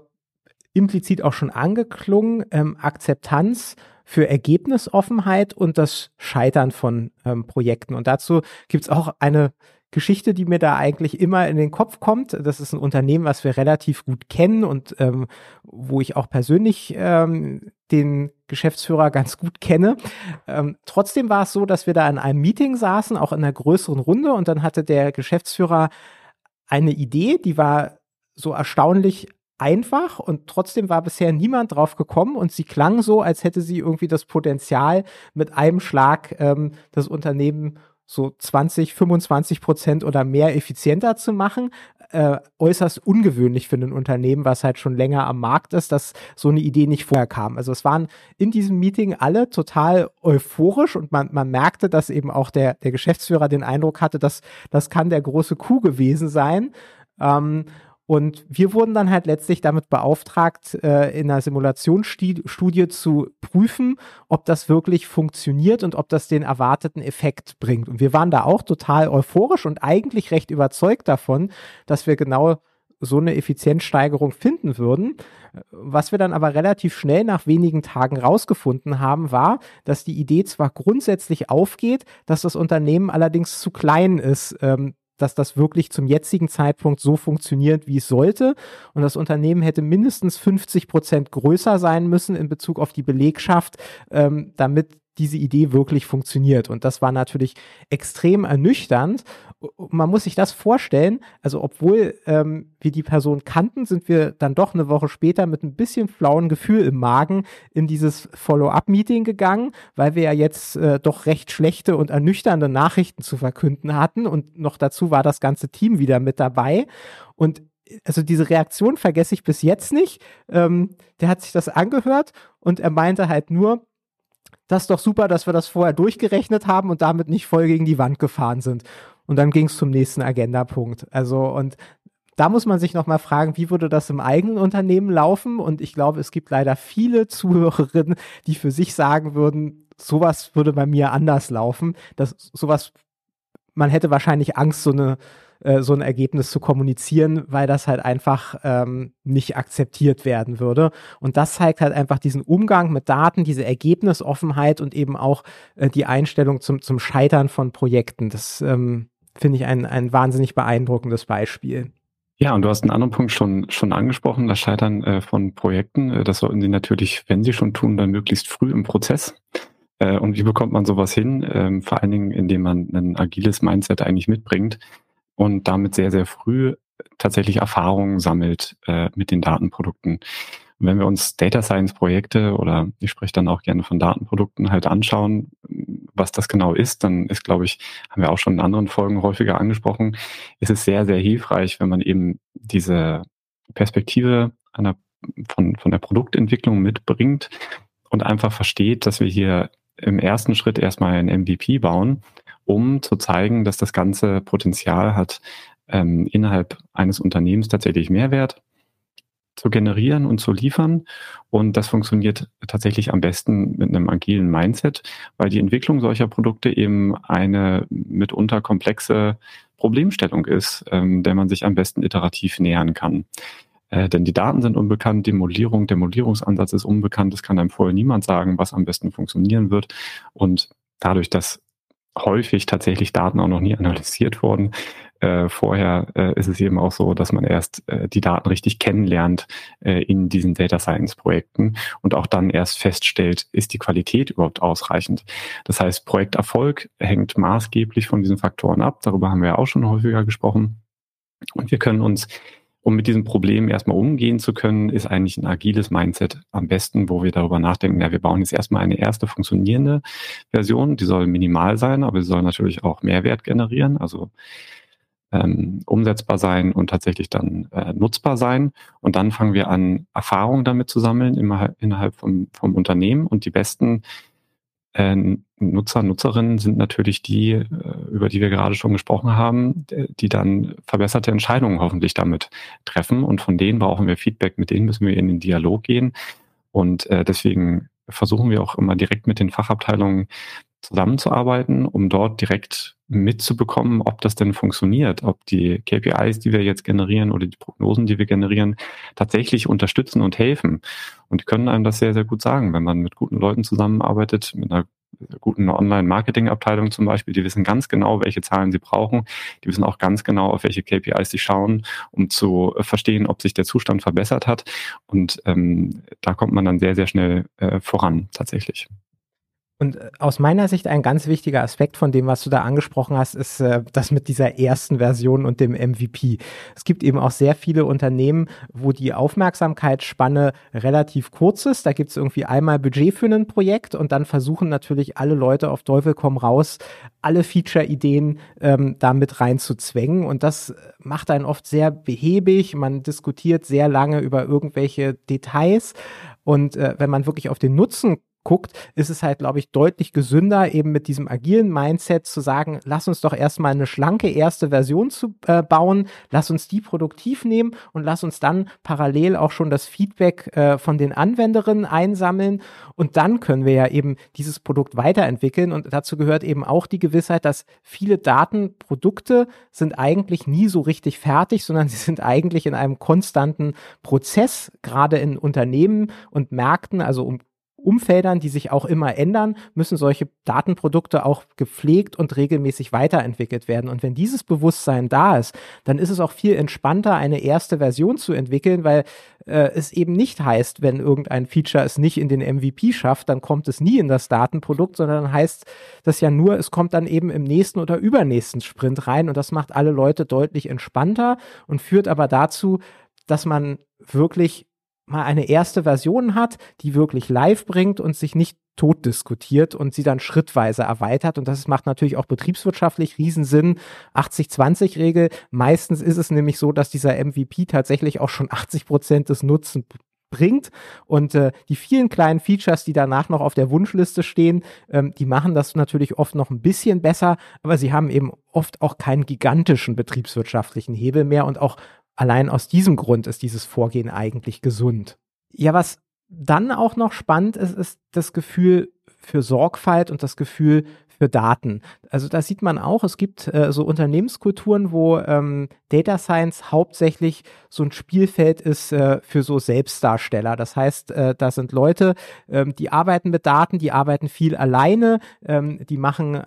implizit auch schon angeklungen, ähm, Akzeptanz für Ergebnisoffenheit und das Scheitern von ähm, Projekten. Und dazu gibt's auch eine Geschichte, die mir da eigentlich immer in den Kopf kommt. Das ist ein Unternehmen, was wir relativ gut kennen und ähm, wo ich auch persönlich ähm, den Geschäftsführer ganz gut kenne. Ähm, trotzdem war es so, dass wir da in einem Meeting saßen, auch in einer größeren Runde, und dann hatte der Geschäftsführer eine Idee, die war so erstaunlich einfach und trotzdem war bisher niemand drauf gekommen und sie klang so, als hätte sie irgendwie das Potenzial, mit einem Schlag ähm, das Unternehmen so 20, 25 Prozent oder mehr effizienter zu machen. Äh, äußerst ungewöhnlich für ein Unternehmen, was halt schon länger am Markt ist, dass so eine Idee nicht vorher kam. Also es waren in diesem Meeting alle total euphorisch und man, man merkte, dass eben auch der, der Geschäftsführer den Eindruck hatte, dass das kann der große Kuh gewesen sein. Ähm, und wir wurden dann halt letztlich damit beauftragt, äh, in einer Simulationsstudie zu prüfen, ob das wirklich funktioniert und ob das den erwarteten Effekt bringt. Und wir waren da auch total euphorisch und eigentlich recht überzeugt davon, dass wir genau so eine Effizienzsteigerung finden würden. Was wir dann aber relativ schnell nach wenigen Tagen rausgefunden haben, war, dass die Idee zwar grundsätzlich aufgeht, dass das Unternehmen allerdings zu klein ist, ähm, dass das wirklich zum jetzigen Zeitpunkt so funktioniert, wie es sollte. Und das Unternehmen hätte mindestens 50 Prozent größer sein müssen in Bezug auf die Belegschaft, ähm, damit diese Idee wirklich funktioniert. Und das war natürlich extrem ernüchternd. Man muss sich das vorstellen. Also, obwohl ähm, wir die Person kannten, sind wir dann doch eine Woche später mit ein bisschen flauen Gefühl im Magen in dieses Follow-up-Meeting gegangen, weil wir ja jetzt äh, doch recht schlechte und ernüchternde Nachrichten zu verkünden hatten. Und noch dazu war das ganze Team wieder mit dabei. Und also diese Reaktion vergesse ich bis jetzt nicht. Ähm, der hat sich das angehört und er meinte halt nur, das ist doch super, dass wir das vorher durchgerechnet haben und damit nicht voll gegen die Wand gefahren sind. Und dann ging es zum nächsten Agendapunkt. Also und da muss man sich nochmal fragen, wie würde das im eigenen Unternehmen laufen? Und ich glaube, es gibt leider viele Zuhörerinnen, die für sich sagen würden, sowas würde bei mir anders laufen. Das sowas, man hätte wahrscheinlich Angst, so eine äh, so ein Ergebnis zu kommunizieren, weil das halt einfach ähm, nicht akzeptiert werden würde. Und das zeigt halt einfach diesen Umgang mit Daten, diese Ergebnisoffenheit und eben auch äh, die Einstellung zum, zum Scheitern von Projekten. Das ähm, finde ich ein, ein wahnsinnig beeindruckendes Beispiel. Ja, und du hast einen anderen Punkt schon, schon angesprochen, das Scheitern äh, von Projekten. Äh, das sollten Sie natürlich, wenn Sie schon tun, dann möglichst früh im Prozess. Äh, und wie bekommt man sowas hin? Ähm, vor allen Dingen, indem man ein agiles Mindset eigentlich mitbringt und damit sehr, sehr früh tatsächlich Erfahrungen sammelt äh, mit den Datenprodukten. Und wenn wir uns Data Science Projekte oder ich spreche dann auch gerne von Datenprodukten halt anschauen, was das genau ist, dann ist, glaube ich, haben wir auch schon in anderen Folgen häufiger angesprochen, ist es sehr, sehr hilfreich, wenn man eben diese Perspektive einer, von, von der Produktentwicklung mitbringt und einfach versteht, dass wir hier im ersten Schritt erstmal ein MVP bauen, um zu zeigen, dass das ganze Potenzial hat, ähm, innerhalb eines Unternehmens tatsächlich Mehrwert zu generieren und zu liefern. Und das funktioniert tatsächlich am besten mit einem agilen Mindset, weil die Entwicklung solcher Produkte eben eine mitunter komplexe Problemstellung ist, ähm, der man sich am besten iterativ nähern kann. Äh, denn die Daten sind unbekannt, die Modellierung, der Modellierungsansatz ist unbekannt, es kann einem vorher niemand sagen, was am besten funktionieren wird. Und dadurch, dass häufig tatsächlich Daten auch noch nie analysiert wurden, äh, vorher äh, ist es eben auch so, dass man erst äh, die Daten richtig kennenlernt äh, in diesen Data Science Projekten und auch dann erst feststellt, ist die Qualität überhaupt ausreichend. Das heißt, Projekterfolg hängt maßgeblich von diesen Faktoren ab. Darüber haben wir auch schon häufiger gesprochen. Und wir können uns um mit diesem Problem erstmal umgehen zu können, ist eigentlich ein agiles Mindset am besten, wo wir darüber nachdenken, ja, wir bauen jetzt erstmal eine erste funktionierende Version, die soll minimal sein, aber sie soll natürlich auch Mehrwert generieren. Also ähm, umsetzbar sein und tatsächlich dann äh, nutzbar sein. Und dann fangen wir an, Erfahrungen damit zu sammeln immer, innerhalb vom, vom Unternehmen. Und die besten äh, Nutzer, Nutzerinnen sind natürlich die, äh, über die wir gerade schon gesprochen haben, die dann verbesserte Entscheidungen hoffentlich damit treffen. Und von denen brauchen wir Feedback, mit denen müssen wir in den Dialog gehen. Und äh, deswegen versuchen wir auch immer direkt mit den Fachabteilungen zusammenzuarbeiten, um dort direkt mitzubekommen, ob das denn funktioniert, ob die KPIs, die wir jetzt generieren oder die Prognosen, die wir generieren, tatsächlich unterstützen und helfen. Und die können einem das sehr, sehr gut sagen, wenn man mit guten Leuten zusammenarbeitet, mit einer guten Online-Marketing-Abteilung zum Beispiel, die wissen ganz genau, welche Zahlen sie brauchen. Die wissen auch ganz genau, auf welche KPIs sie schauen, um zu verstehen, ob sich der Zustand verbessert hat. Und ähm, da kommt man dann sehr, sehr schnell äh, voran tatsächlich. Und äh, aus meiner Sicht ein ganz wichtiger Aspekt von dem, was du da angesprochen hast, ist äh, das mit dieser ersten Version und dem MVP. Es gibt eben auch sehr viele Unternehmen, wo die Aufmerksamkeitsspanne relativ kurz ist. Da gibt es irgendwie einmal Budget für ein Projekt und dann versuchen natürlich alle Leute auf Teufel komm raus, alle Feature-Ideen ähm, da mit reinzuzwängen. Und das macht einen oft sehr behäbig. Man diskutiert sehr lange über irgendwelche Details. Und äh, wenn man wirklich auf den Nutzen guckt, ist es halt, glaube ich, deutlich gesünder, eben mit diesem agilen Mindset zu sagen, lass uns doch erstmal eine schlanke erste Version zu äh, bauen, lass uns die produktiv nehmen und lass uns dann parallel auch schon das Feedback äh, von den Anwenderinnen einsammeln. Und dann können wir ja eben dieses Produkt weiterentwickeln. Und dazu gehört eben auch die Gewissheit, dass viele Datenprodukte sind eigentlich nie so richtig fertig, sondern sie sind eigentlich in einem konstanten Prozess, gerade in Unternehmen und Märkten, also um Umfeldern, die sich auch immer ändern, müssen solche Datenprodukte auch gepflegt und regelmäßig weiterentwickelt werden. Und wenn dieses Bewusstsein da ist, dann ist es auch viel entspannter, eine erste Version zu entwickeln, weil äh, es eben nicht heißt, wenn irgendein Feature es nicht in den MVP schafft, dann kommt es nie in das Datenprodukt, sondern heißt das ja nur, es kommt dann eben im nächsten oder übernächsten Sprint rein und das macht alle Leute deutlich entspannter und führt aber dazu, dass man wirklich mal eine erste Version hat, die wirklich live bringt und sich nicht tot diskutiert und sie dann schrittweise erweitert. Und das macht natürlich auch betriebswirtschaftlich Riesensinn. 80-20-Regel. Meistens ist es nämlich so, dass dieser MVP tatsächlich auch schon 80 Prozent des Nutzen bringt. Und äh, die vielen kleinen Features, die danach noch auf der Wunschliste stehen, ähm, die machen das natürlich oft noch ein bisschen besser, aber sie haben eben oft auch keinen gigantischen betriebswirtschaftlichen Hebel mehr und auch Allein aus diesem Grund ist dieses Vorgehen eigentlich gesund. Ja, was dann auch noch spannend ist, ist das Gefühl für Sorgfalt und das Gefühl für Daten. Also da sieht man auch, es gibt äh, so Unternehmenskulturen, wo ähm, Data Science hauptsächlich so ein Spielfeld ist äh, für so Selbstdarsteller. Das heißt, äh, da sind Leute, ähm, die arbeiten mit Daten, die arbeiten viel alleine, ähm, die machen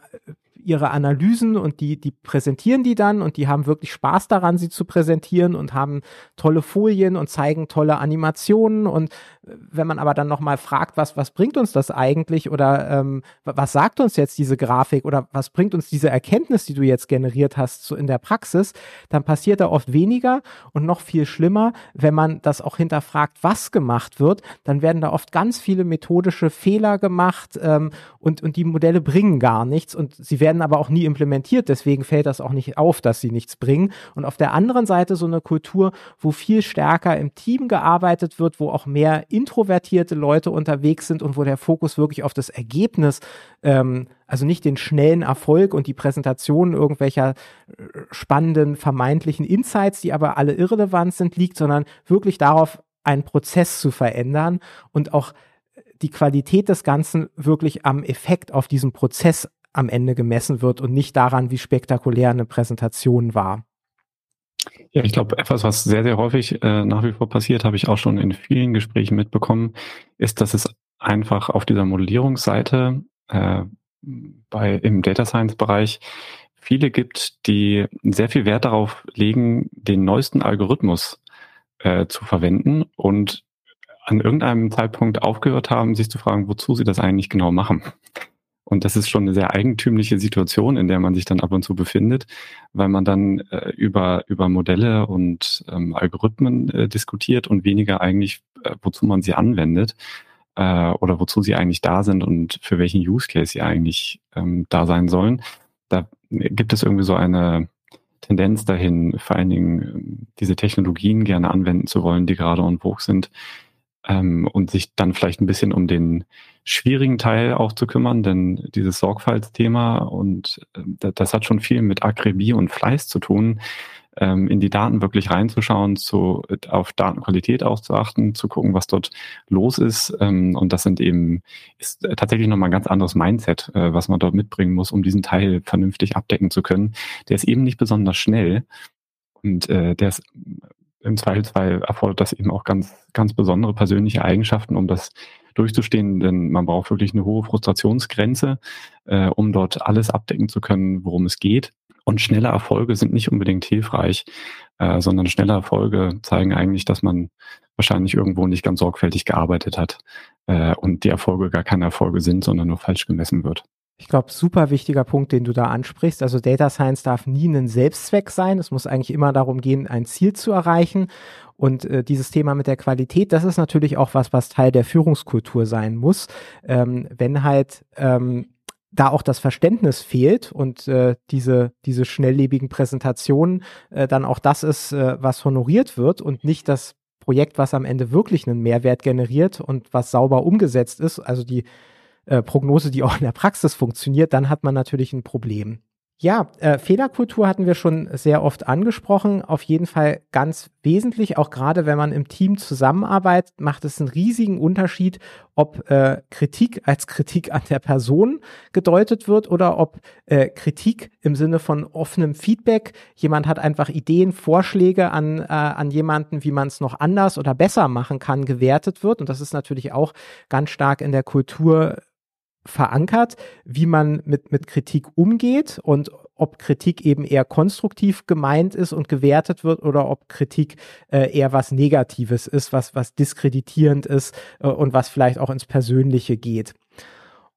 ihre Analysen und die, die präsentieren die dann und die haben wirklich Spaß daran, sie zu präsentieren und haben tolle Folien und zeigen tolle Animationen und wenn man aber dann nochmal fragt, was, was bringt uns das eigentlich oder ähm, was sagt uns jetzt diese Grafik oder was bringt uns diese Erkenntnis, die du jetzt generiert hast, so in der Praxis, dann passiert da oft weniger und noch viel schlimmer, wenn man das auch hinterfragt, was gemacht wird, dann werden da oft ganz viele methodische Fehler gemacht ähm, und, und die Modelle bringen gar nichts und sie werden aber auch nie implementiert, deswegen fällt das auch nicht auf, dass sie nichts bringen. Und auf der anderen Seite so eine Kultur, wo viel stärker im Team gearbeitet wird, wo auch mehr introvertierte Leute unterwegs sind und wo der Fokus wirklich auf das Ergebnis, ähm, also nicht den schnellen Erfolg und die Präsentation irgendwelcher äh, spannenden vermeintlichen Insights, die aber alle irrelevant sind, liegt, sondern wirklich darauf, einen Prozess zu verändern und auch die Qualität des Ganzen wirklich am Effekt auf diesem Prozess am Ende gemessen wird und nicht daran, wie spektakulär eine Präsentation war. Ja, ich glaube, etwas, was sehr, sehr häufig äh, nach wie vor passiert, habe ich auch schon in vielen Gesprächen mitbekommen, ist, dass es einfach auf dieser Modellierungsseite äh, bei, im Data Science Bereich viele gibt, die sehr viel Wert darauf legen, den neuesten Algorithmus äh, zu verwenden und an irgendeinem Zeitpunkt aufgehört haben, sich zu fragen, wozu sie das eigentlich genau machen. Und das ist schon eine sehr eigentümliche Situation, in der man sich dann ab und zu befindet, weil man dann äh, über, über Modelle und ähm, Algorithmen äh, diskutiert und weniger eigentlich, äh, wozu man sie anwendet äh, oder wozu sie eigentlich da sind und für welchen Use Case sie eigentlich ähm, da sein sollen. Da gibt es irgendwie so eine Tendenz dahin, vor allen Dingen ähm, diese Technologien gerne anwenden zu wollen, die gerade on vogue sind, ähm, und sich dann vielleicht ein bisschen um den schwierigen Teil auch zu kümmern, denn dieses Sorgfaltsthema und äh, das hat schon viel mit Akribie und Fleiß zu tun, ähm, in die Daten wirklich reinzuschauen, zu, auf Datenqualität auch zu achten, zu gucken, was dort los ist. Ähm, und das sind eben, ist tatsächlich nochmal ein ganz anderes Mindset, äh, was man dort mitbringen muss, um diesen Teil vernünftig abdecken zu können. Der ist eben nicht besonders schnell. Und äh, der ist im Zweifelsfall erfordert das eben auch ganz, ganz besondere persönliche Eigenschaften, um das durchzustehen, denn man braucht wirklich eine hohe Frustrationsgrenze, äh, um dort alles abdecken zu können, worum es geht. Und schnelle Erfolge sind nicht unbedingt hilfreich, äh, sondern schnelle Erfolge zeigen eigentlich, dass man wahrscheinlich irgendwo nicht ganz sorgfältig gearbeitet hat äh, und die Erfolge gar keine Erfolge sind, sondern nur falsch gemessen wird. Ich glaube, super wichtiger Punkt, den du da ansprichst. Also Data Science darf nie ein Selbstzweck sein. Es muss eigentlich immer darum gehen, ein Ziel zu erreichen. Und äh, dieses Thema mit der Qualität, das ist natürlich auch was, was Teil der Führungskultur sein muss. Ähm, wenn halt ähm, da auch das Verständnis fehlt und äh, diese, diese schnelllebigen Präsentationen äh, dann auch das ist, äh, was honoriert wird und nicht das Projekt, was am Ende wirklich einen Mehrwert generiert und was sauber umgesetzt ist, also die äh, Prognose, die auch in der Praxis funktioniert, dann hat man natürlich ein Problem. Ja, äh, Fehlerkultur hatten wir schon sehr oft angesprochen. Auf jeden Fall ganz wesentlich, auch gerade wenn man im Team zusammenarbeitet, macht es einen riesigen Unterschied, ob äh, Kritik als Kritik an der Person gedeutet wird oder ob äh, Kritik im Sinne von offenem Feedback, jemand hat einfach Ideen, Vorschläge an, äh, an jemanden, wie man es noch anders oder besser machen kann, gewertet wird. Und das ist natürlich auch ganz stark in der Kultur verankert, wie man mit, mit Kritik umgeht und ob Kritik eben eher konstruktiv gemeint ist und gewertet wird oder ob Kritik äh, eher was Negatives ist, was, was diskreditierend ist äh, und was vielleicht auch ins Persönliche geht.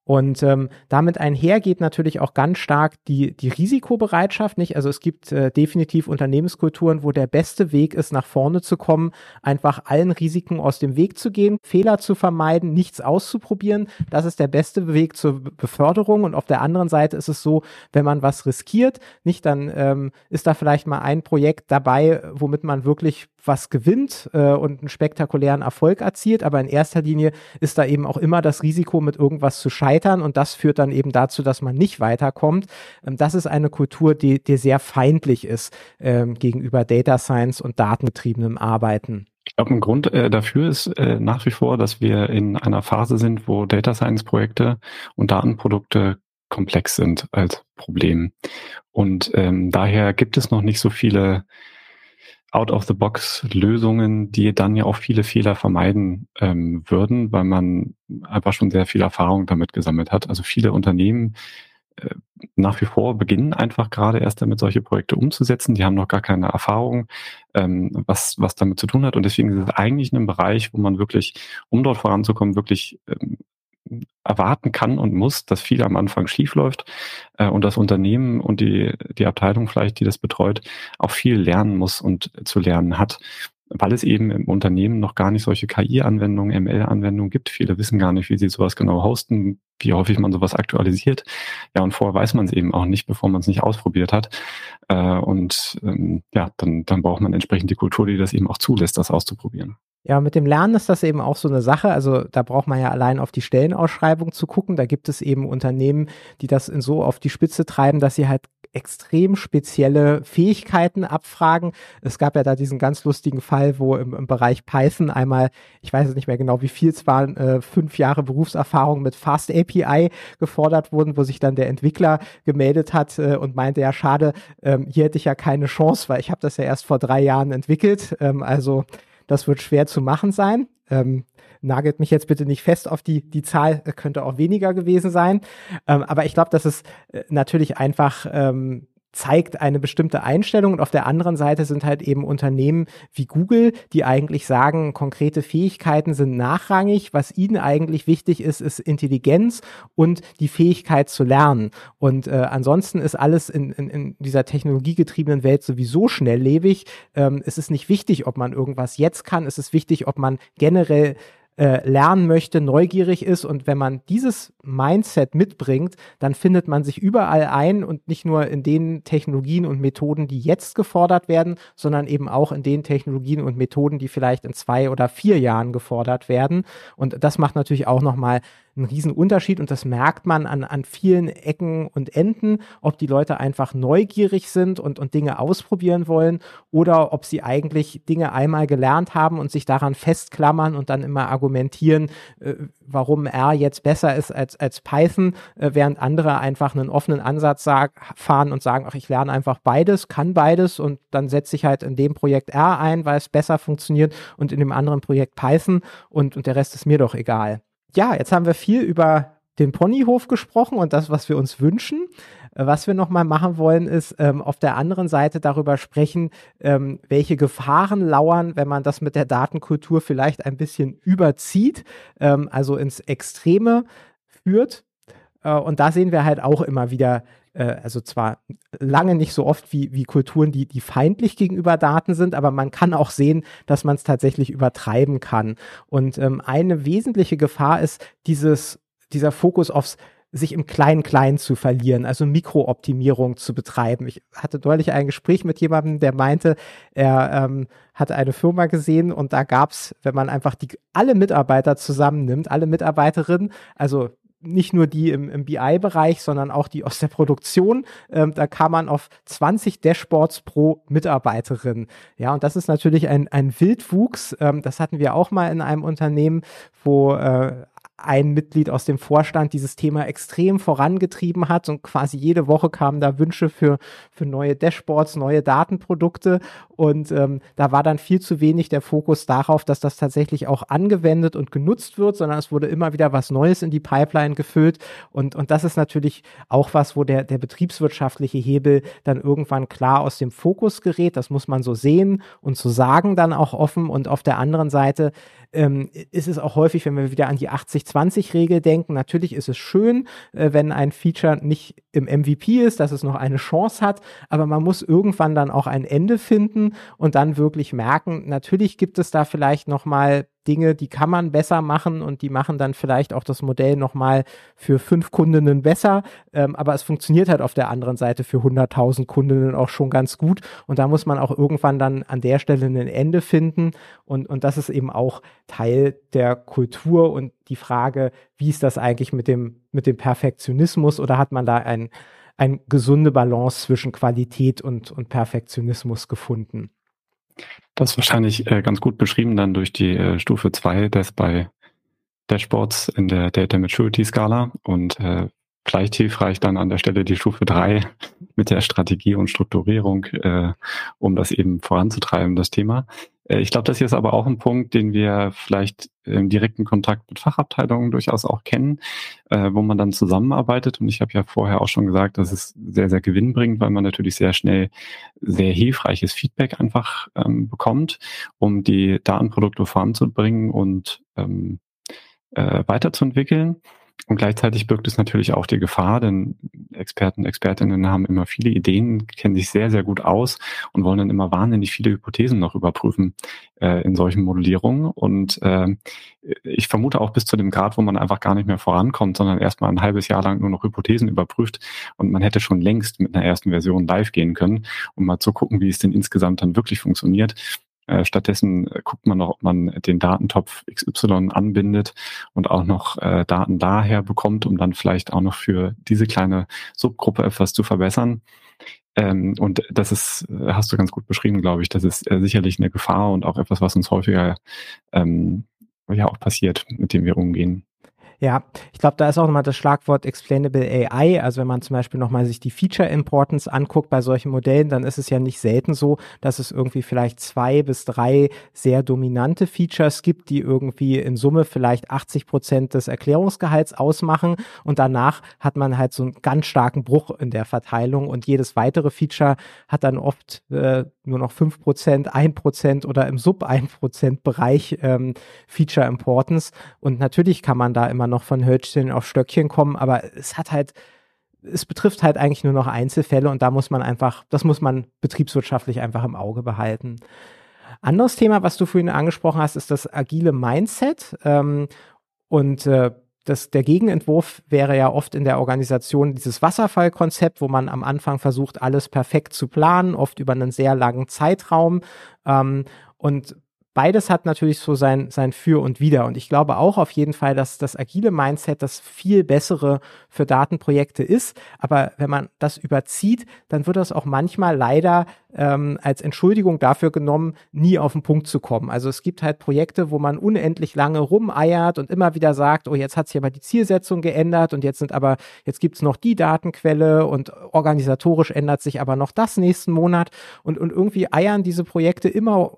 Und ähm, damit einher geht natürlich auch ganz stark die, die Risikobereitschaft nicht. Also es gibt äh, definitiv Unternehmenskulturen, wo der beste Weg ist, nach vorne zu kommen, einfach allen Risiken aus dem Weg zu gehen, Fehler zu vermeiden, nichts auszuprobieren. Das ist der beste Weg zur Beförderung. Und auf der anderen Seite ist es so, wenn man was riskiert, nicht, dann ähm, ist da vielleicht mal ein Projekt dabei, womit man wirklich was gewinnt äh, und einen spektakulären Erfolg erzielt. Aber in erster Linie ist da eben auch immer das Risiko, mit irgendwas zu scheitern. Und das führt dann eben dazu, dass man nicht weiterkommt. Ähm, das ist eine Kultur, die, die sehr feindlich ist ähm, gegenüber Data Science und datengetriebenem Arbeiten. Ich glaube, ein Grund äh, dafür ist äh, nach wie vor, dass wir in einer Phase sind, wo Data Science Projekte und Datenprodukte komplex sind als Problem. Und ähm, daher gibt es noch nicht so viele Out-of-the-Box-Lösungen, die dann ja auch viele Fehler vermeiden ähm, würden, weil man einfach schon sehr viel Erfahrung damit gesammelt hat. Also viele Unternehmen äh, nach wie vor beginnen einfach gerade erst damit, solche Projekte umzusetzen. Die haben noch gar keine Erfahrung, ähm, was, was damit zu tun hat. Und deswegen ist es eigentlich ein Bereich, wo man wirklich, um dort voranzukommen, wirklich ähm, erwarten kann und muss, dass viel am Anfang schief läuft äh, und das Unternehmen und die, die Abteilung vielleicht, die das betreut, auch viel lernen muss und zu lernen hat weil es eben im Unternehmen noch gar nicht solche KI-Anwendungen, ML-Anwendungen gibt. Viele wissen gar nicht, wie sie sowas genau hosten, wie häufig man sowas aktualisiert. Ja, und vorher weiß man es eben auch nicht, bevor man es nicht ausprobiert hat. Äh, und ähm, ja, dann, dann braucht man entsprechend die Kultur, die das eben auch zulässt, das auszuprobieren. Ja, mit dem Lernen ist das eben auch so eine Sache. Also da braucht man ja allein auf die Stellenausschreibung zu gucken. Da gibt es eben Unternehmen, die das so auf die Spitze treiben, dass sie halt extrem spezielle Fähigkeiten abfragen. Es gab ja da diesen ganz lustigen Fall, wo im, im Bereich Python einmal, ich weiß es nicht mehr genau, wie viel es waren, äh, fünf Jahre Berufserfahrung mit Fast API gefordert wurden, wo sich dann der Entwickler gemeldet hat äh, und meinte, ja schade, ähm, hier hätte ich ja keine Chance, weil ich habe das ja erst vor drei Jahren entwickelt. Ähm, also das wird schwer zu machen sein. Ähm, nagelt mich jetzt bitte nicht fest auf die, die Zahl, äh, könnte auch weniger gewesen sein. Ähm, aber ich glaube, dass es äh, natürlich einfach ähm, zeigt eine bestimmte Einstellung und auf der anderen Seite sind halt eben Unternehmen wie Google, die eigentlich sagen, konkrete Fähigkeiten sind nachrangig. Was ihnen eigentlich wichtig ist, ist Intelligenz und die Fähigkeit zu lernen. Und äh, ansonsten ist alles in, in, in dieser technologiegetriebenen Welt sowieso schnelllebig. Ähm, es ist nicht wichtig, ob man irgendwas jetzt kann. Es ist wichtig, ob man generell äh, lernen möchte, neugierig ist und wenn man dieses Mindset mitbringt, dann findet man sich überall ein und nicht nur in den Technologien und Methoden, die jetzt gefordert werden, sondern eben auch in den Technologien und Methoden, die vielleicht in zwei oder vier Jahren gefordert werden. Und das macht natürlich auch nochmal ein Riesenunterschied und das merkt man an, an vielen Ecken und Enden, ob die Leute einfach neugierig sind und, und Dinge ausprobieren wollen oder ob sie eigentlich Dinge einmal gelernt haben und sich daran festklammern und dann immer argumentieren, äh, warum R jetzt besser ist als, als Python, äh, während andere einfach einen offenen Ansatz sag, fahren und sagen, ach, ich lerne einfach beides, kann beides und dann setze ich halt in dem Projekt R ein, weil es besser funktioniert und in dem anderen Projekt Python und, und der Rest ist mir doch egal ja, jetzt haben wir viel über den Ponyhof gesprochen und das, was wir uns wünschen. Äh, was wir nochmal machen wollen, ist ähm, auf der anderen Seite darüber sprechen, ähm, welche Gefahren lauern, wenn man das mit der Datenkultur vielleicht ein bisschen überzieht, ähm, also ins Extreme führt. Äh, und da sehen wir halt auch immer wieder also zwar lange nicht so oft wie, wie Kulturen, die, die feindlich gegenüber Daten sind, aber man kann auch sehen, dass man es tatsächlich übertreiben kann. Und ähm, eine wesentliche Gefahr ist dieses, dieser Fokus aufs sich im Klein-Klein zu verlieren, also Mikrooptimierung zu betreiben. Ich hatte deutlich ein Gespräch mit jemandem, der meinte, er ähm, hatte eine Firma gesehen und da gab's, wenn man einfach die alle Mitarbeiter zusammennimmt, alle Mitarbeiterinnen, also nicht nur die im, im BI-Bereich, sondern auch die aus der Produktion. Ähm, da kam man auf 20 Dashboards pro Mitarbeiterin. Ja, und das ist natürlich ein, ein Wildwuchs. Ähm, das hatten wir auch mal in einem Unternehmen, wo äh, ein Mitglied aus dem Vorstand dieses Thema extrem vorangetrieben hat und quasi jede Woche kamen da Wünsche für, für neue Dashboards, neue Datenprodukte. Und ähm, da war dann viel zu wenig der Fokus darauf, dass das tatsächlich auch angewendet und genutzt wird, sondern es wurde immer wieder was Neues in die Pipeline gefüllt. Und, und das ist natürlich auch was, wo der, der betriebswirtschaftliche Hebel dann irgendwann klar aus dem Fokus gerät. Das muss man so sehen und so sagen dann auch offen. Und auf der anderen Seite ähm, ist es auch häufig, wenn wir wieder an die 80-20-Regel denken, natürlich ist es schön, äh, wenn ein Feature nicht im MVP ist, dass es noch eine Chance hat, aber man muss irgendwann dann auch ein Ende finden und dann wirklich merken, natürlich gibt es da vielleicht noch mal Dinge, die kann man besser machen und die machen dann vielleicht auch das Modell nochmal für fünf Kundinnen besser. Ähm, aber es funktioniert halt auf der anderen Seite für 100.000 Kundinnen auch schon ganz gut. Und da muss man auch irgendwann dann an der Stelle ein Ende finden. Und, und das ist eben auch Teil der Kultur und die Frage, wie ist das eigentlich mit dem, mit dem Perfektionismus oder hat man da ein, eine gesunde Balance zwischen Qualität und, und Perfektionismus gefunden? Das ist wahrscheinlich äh, ganz gut beschrieben dann durch die äh, Stufe 2 des bei Dashboards in der Data Maturity Skala. Und äh, vielleicht hilfreich dann an der Stelle die Stufe drei mit der Strategie und Strukturierung, äh, um das eben voranzutreiben, das Thema. Äh, ich glaube, das hier ist aber auch ein Punkt, den wir vielleicht im direkten Kontakt mit Fachabteilungen durchaus auch kennen, äh, wo man dann zusammenarbeitet. Und ich habe ja vorher auch schon gesagt, dass es sehr, sehr gewinnbringend, weil man natürlich sehr schnell sehr hilfreiches Feedback einfach ähm, bekommt, um die Datenprodukte voranzubringen und ähm, äh, weiterzuentwickeln. Und gleichzeitig birgt es natürlich auch die Gefahr, denn Experten und Expertinnen haben immer viele Ideen, kennen sich sehr, sehr gut aus und wollen dann immer wahnsinnig viele Hypothesen noch überprüfen äh, in solchen Modellierungen. Und äh, ich vermute auch bis zu dem Grad, wo man einfach gar nicht mehr vorankommt, sondern erstmal ein halbes Jahr lang nur noch Hypothesen überprüft und man hätte schon längst mit einer ersten Version live gehen können, um mal zu gucken, wie es denn insgesamt dann wirklich funktioniert. Äh, stattdessen äh, guckt man noch, ob man den Datentopf XY anbindet und auch noch äh, Daten daher bekommt, um dann vielleicht auch noch für diese kleine Subgruppe etwas zu verbessern. Ähm, und das ist, äh, hast du ganz gut beschrieben, glaube ich. Das ist äh, sicherlich eine Gefahr und auch etwas, was uns häufiger ähm, ja auch passiert, mit dem wir umgehen. Ja, ich glaube, da ist auch nochmal das Schlagwort Explainable AI. Also wenn man zum Beispiel nochmal sich die Feature Importance anguckt bei solchen Modellen, dann ist es ja nicht selten so, dass es irgendwie vielleicht zwei bis drei sehr dominante Features gibt, die irgendwie in Summe vielleicht 80 Prozent des Erklärungsgehalts ausmachen. Und danach hat man halt so einen ganz starken Bruch in der Verteilung und jedes weitere Feature hat dann oft äh, nur noch fünf Prozent, ein Prozent oder im Sub ein Prozent Bereich ähm, Feature Importance. Und natürlich kann man da immer immer noch von Hölzchen auf Stöckchen kommen, aber es hat halt, es betrifft halt eigentlich nur noch Einzelfälle und da muss man einfach, das muss man betriebswirtschaftlich einfach im Auge behalten. Anderes Thema, was du vorhin angesprochen hast, ist das agile Mindset. Ähm, und äh, das, der Gegenentwurf wäre ja oft in der Organisation dieses Wasserfallkonzept, wo man am Anfang versucht, alles perfekt zu planen, oft über einen sehr langen Zeitraum. Ähm, und beides hat natürlich so sein, sein Für und Wider. Und ich glaube auch auf jeden Fall, dass das agile Mindset das viel bessere für Datenprojekte ist. Aber wenn man das überzieht, dann wird das auch manchmal leider ähm, als Entschuldigung dafür genommen, nie auf den Punkt zu kommen. Also es gibt halt Projekte, wo man unendlich lange rumeiert und immer wieder sagt, oh, jetzt hat sich aber die Zielsetzung geändert und jetzt sind aber, jetzt gibt's noch die Datenquelle und organisatorisch ändert sich aber noch das nächsten Monat und, und irgendwie eiern diese Projekte immer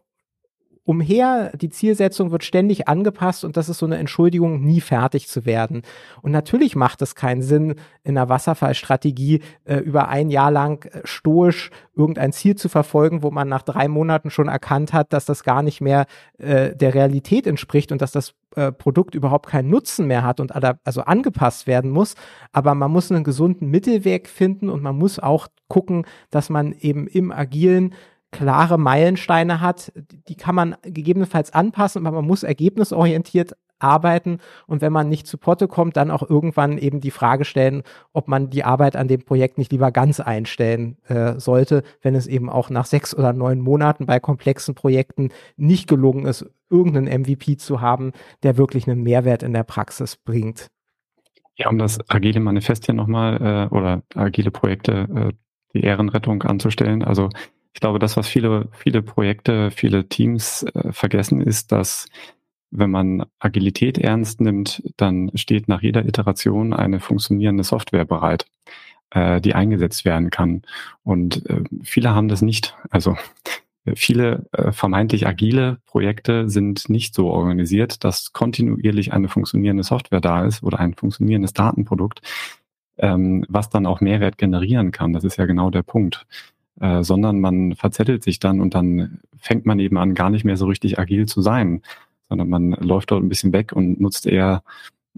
umher, die Zielsetzung wird ständig angepasst und das ist so eine Entschuldigung, nie fertig zu werden. Und natürlich macht es keinen Sinn, in einer Wasserfallstrategie äh, über ein Jahr lang äh, stoisch irgendein Ziel zu verfolgen, wo man nach drei Monaten schon erkannt hat, dass das gar nicht mehr äh, der Realität entspricht und dass das äh, Produkt überhaupt keinen Nutzen mehr hat und also angepasst werden muss. Aber man muss einen gesunden Mittelweg finden und man muss auch gucken, dass man eben im agilen klare Meilensteine hat, die kann man gegebenenfalls anpassen, aber man muss ergebnisorientiert arbeiten und wenn man nicht zu Potte kommt, dann auch irgendwann eben die Frage stellen, ob man die Arbeit an dem Projekt nicht lieber ganz einstellen äh, sollte, wenn es eben auch nach sechs oder neun Monaten bei komplexen Projekten nicht gelungen ist, irgendeinen MVP zu haben, der wirklich einen Mehrwert in der Praxis bringt. Ja, um das agile Manifest hier nochmal äh, oder agile Projekte, äh, die Ehrenrettung anzustellen. Also ich glaube, das, was viele, viele Projekte, viele Teams äh, vergessen, ist, dass wenn man Agilität ernst nimmt, dann steht nach jeder Iteration eine funktionierende Software bereit, äh, die eingesetzt werden kann. Und äh, viele haben das nicht. Also viele äh, vermeintlich agile Projekte sind nicht so organisiert, dass kontinuierlich eine funktionierende Software da ist oder ein funktionierendes Datenprodukt, ähm, was dann auch Mehrwert generieren kann. Das ist ja genau der Punkt. Äh, sondern man verzettelt sich dann und dann fängt man eben an, gar nicht mehr so richtig agil zu sein, sondern man läuft dort ein bisschen weg und nutzt eher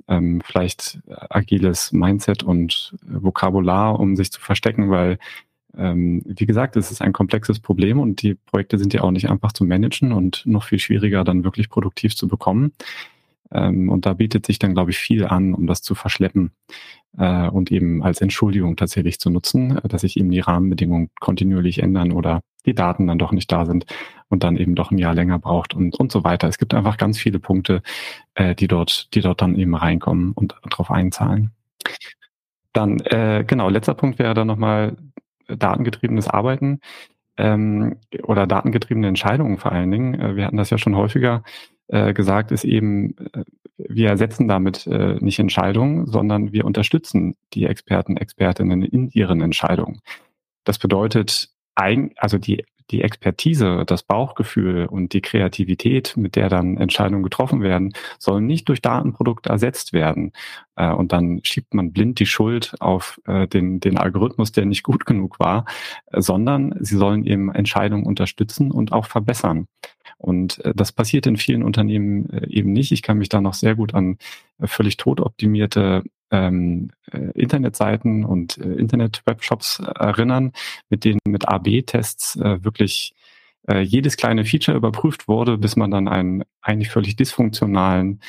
ähm, vielleicht agiles Mindset und Vokabular, um sich zu verstecken, weil ähm, wie gesagt, es ist ein komplexes Problem und die Projekte sind ja auch nicht einfach zu managen und noch viel schwieriger dann wirklich produktiv zu bekommen. Ähm, und da bietet sich dann, glaube ich, viel an, um das zu verschleppen äh, und eben als Entschuldigung tatsächlich zu nutzen, äh, dass sich eben die Rahmenbedingungen kontinuierlich ändern oder die Daten dann doch nicht da sind und dann eben doch ein Jahr länger braucht und, und so weiter. Es gibt einfach ganz viele Punkte, äh, die dort, die dort dann eben reinkommen und darauf einzahlen. Dann, äh, genau, letzter Punkt wäre dann nochmal datengetriebenes Arbeiten ähm, oder datengetriebene Entscheidungen vor allen Dingen. Äh, wir hatten das ja schon häufiger äh, gesagt, ist eben, äh, wir ersetzen damit äh, nicht Entscheidungen, sondern wir unterstützen die Experten, Expertinnen in ihren Entscheidungen. Das bedeutet, also die, die Expertise, das Bauchgefühl und die Kreativität, mit der dann Entscheidungen getroffen werden, sollen nicht durch Datenprodukte ersetzt werden. Äh, und dann schiebt man blind die Schuld auf den, den Algorithmus, der nicht gut genug war, sondern sie sollen eben Entscheidungen unterstützen und auch verbessern. Und äh, das passiert in vielen Unternehmen äh, eben nicht. Ich kann mich da noch sehr gut an äh, völlig tot optimierte ähm, äh, Internetseiten und Internet-Webshops erinnern, mit denen mit AB-Tests äh, wirklich äh, jedes kleine Feature überprüft wurde, bis man dann einen eigentlich völlig dysfunktionalen